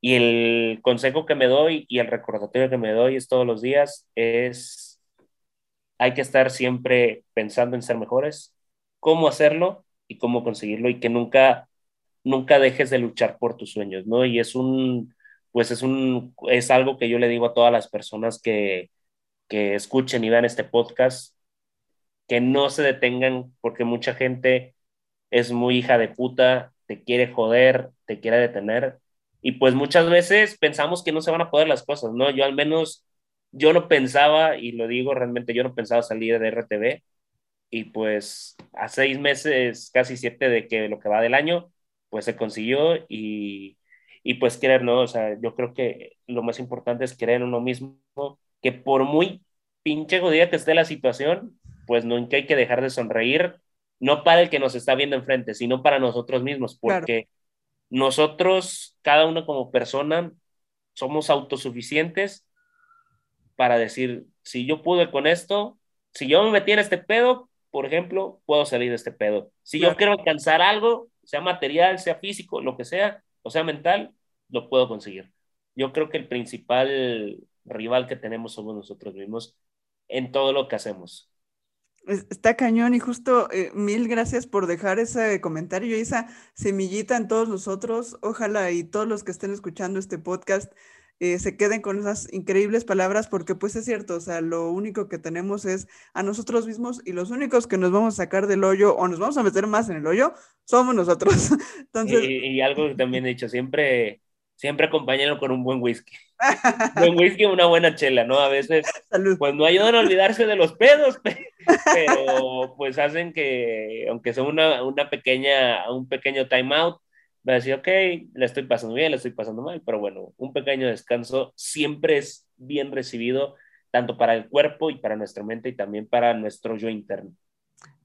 Y el consejo que me doy y el recordatorio que me doy es todos los días es, hay que estar siempre pensando en ser mejores, cómo hacerlo y cómo conseguirlo y que nunca nunca dejes de luchar por tus sueños, ¿no? Y es un, pues es un, es algo que yo le digo a todas las personas que, que escuchen y vean este podcast, que no se detengan porque mucha gente es muy hija de puta, te quiere joder, te quiere detener. Y pues muchas veces pensamos que no se van a poder las cosas, ¿no? Yo al menos, yo no pensaba, y lo digo realmente, yo no pensaba salir de RTV. Y pues a seis meses, casi siete de que lo que va del año, pues se consiguió y, y pues querer, ¿no? O sea, yo creo que lo más importante es creer en uno mismo, que por muy pinche jodida que esté la situación, pues nunca hay que dejar de sonreír, no para el que nos está viendo enfrente, sino para nosotros mismos, porque nosotros, cada uno como persona, somos autosuficientes para decir, si yo pude con esto, si yo me metí en este pedo, por ejemplo, puedo salir de este pedo. Si yo quiero alcanzar algo, sea material, sea físico, lo que sea, o sea mental, lo puedo conseguir. Yo creo que el principal rival que tenemos somos nosotros mismos en todo lo que hacemos. Está cañón y justo eh, mil gracias por dejar ese comentario y esa semillita en todos nosotros. Ojalá y todos los que estén escuchando este podcast eh, se queden con esas increíbles palabras, porque pues es cierto, o sea, lo único que tenemos es a nosotros mismos y los únicos que nos vamos a sacar del hoyo o nos vamos a meter más en el hoyo somos nosotros. Y, algo que también he dicho, siempre, siempre acompáñenlo con un buen whisky. Buen whisky, una buena chela, ¿no? A veces, pues no ayudan a olvidarse de los pedos, pero pues hacen que, aunque sea una, una pequeña, un pequeño time out, va a decir, ok, le estoy pasando bien, le estoy pasando mal, pero bueno, un pequeño descanso siempre es bien recibido, tanto para el cuerpo y para nuestra mente y también para nuestro yo interno.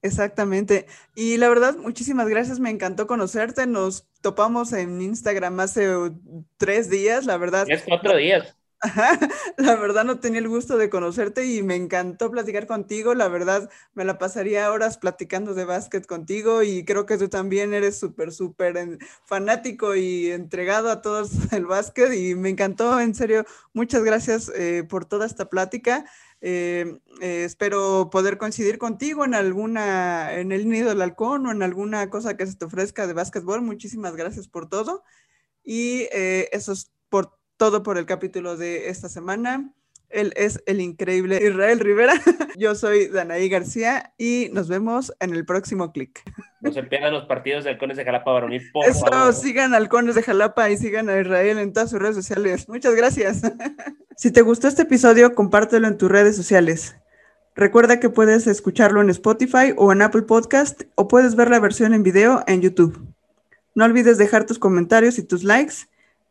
Exactamente. Y la verdad, muchísimas gracias. Me encantó conocerte. Nos topamos en Instagram hace tres días, la verdad. Es cuatro días. La verdad no tenía el gusto de conocerte y me encantó platicar contigo. La verdad me la pasaría horas platicando de básquet contigo y creo que tú también eres súper, súper fanático y entregado a todos el básquet y me encantó, en serio. Muchas gracias eh, por toda esta plática. Eh, eh, espero poder coincidir contigo en alguna, en el nido del halcón o en alguna cosa que se te ofrezca de básquetbol. Muchísimas gracias por todo. Y eso es por todo por el capítulo de esta semana. Él es el increíble Israel Rivera. Yo soy Danaí García y nos vemos en el próximo clic. No se pierdan los partidos de Halcones de Jalapa varonil, por Eso, sigan Halcones de Jalapa y sigan a Israel en todas sus redes sociales. Muchas gracias. Si te gustó este episodio, compártelo en tus redes sociales. Recuerda que puedes escucharlo en Spotify o en Apple Podcast o puedes ver la versión en video en YouTube. No olvides dejar tus comentarios y tus likes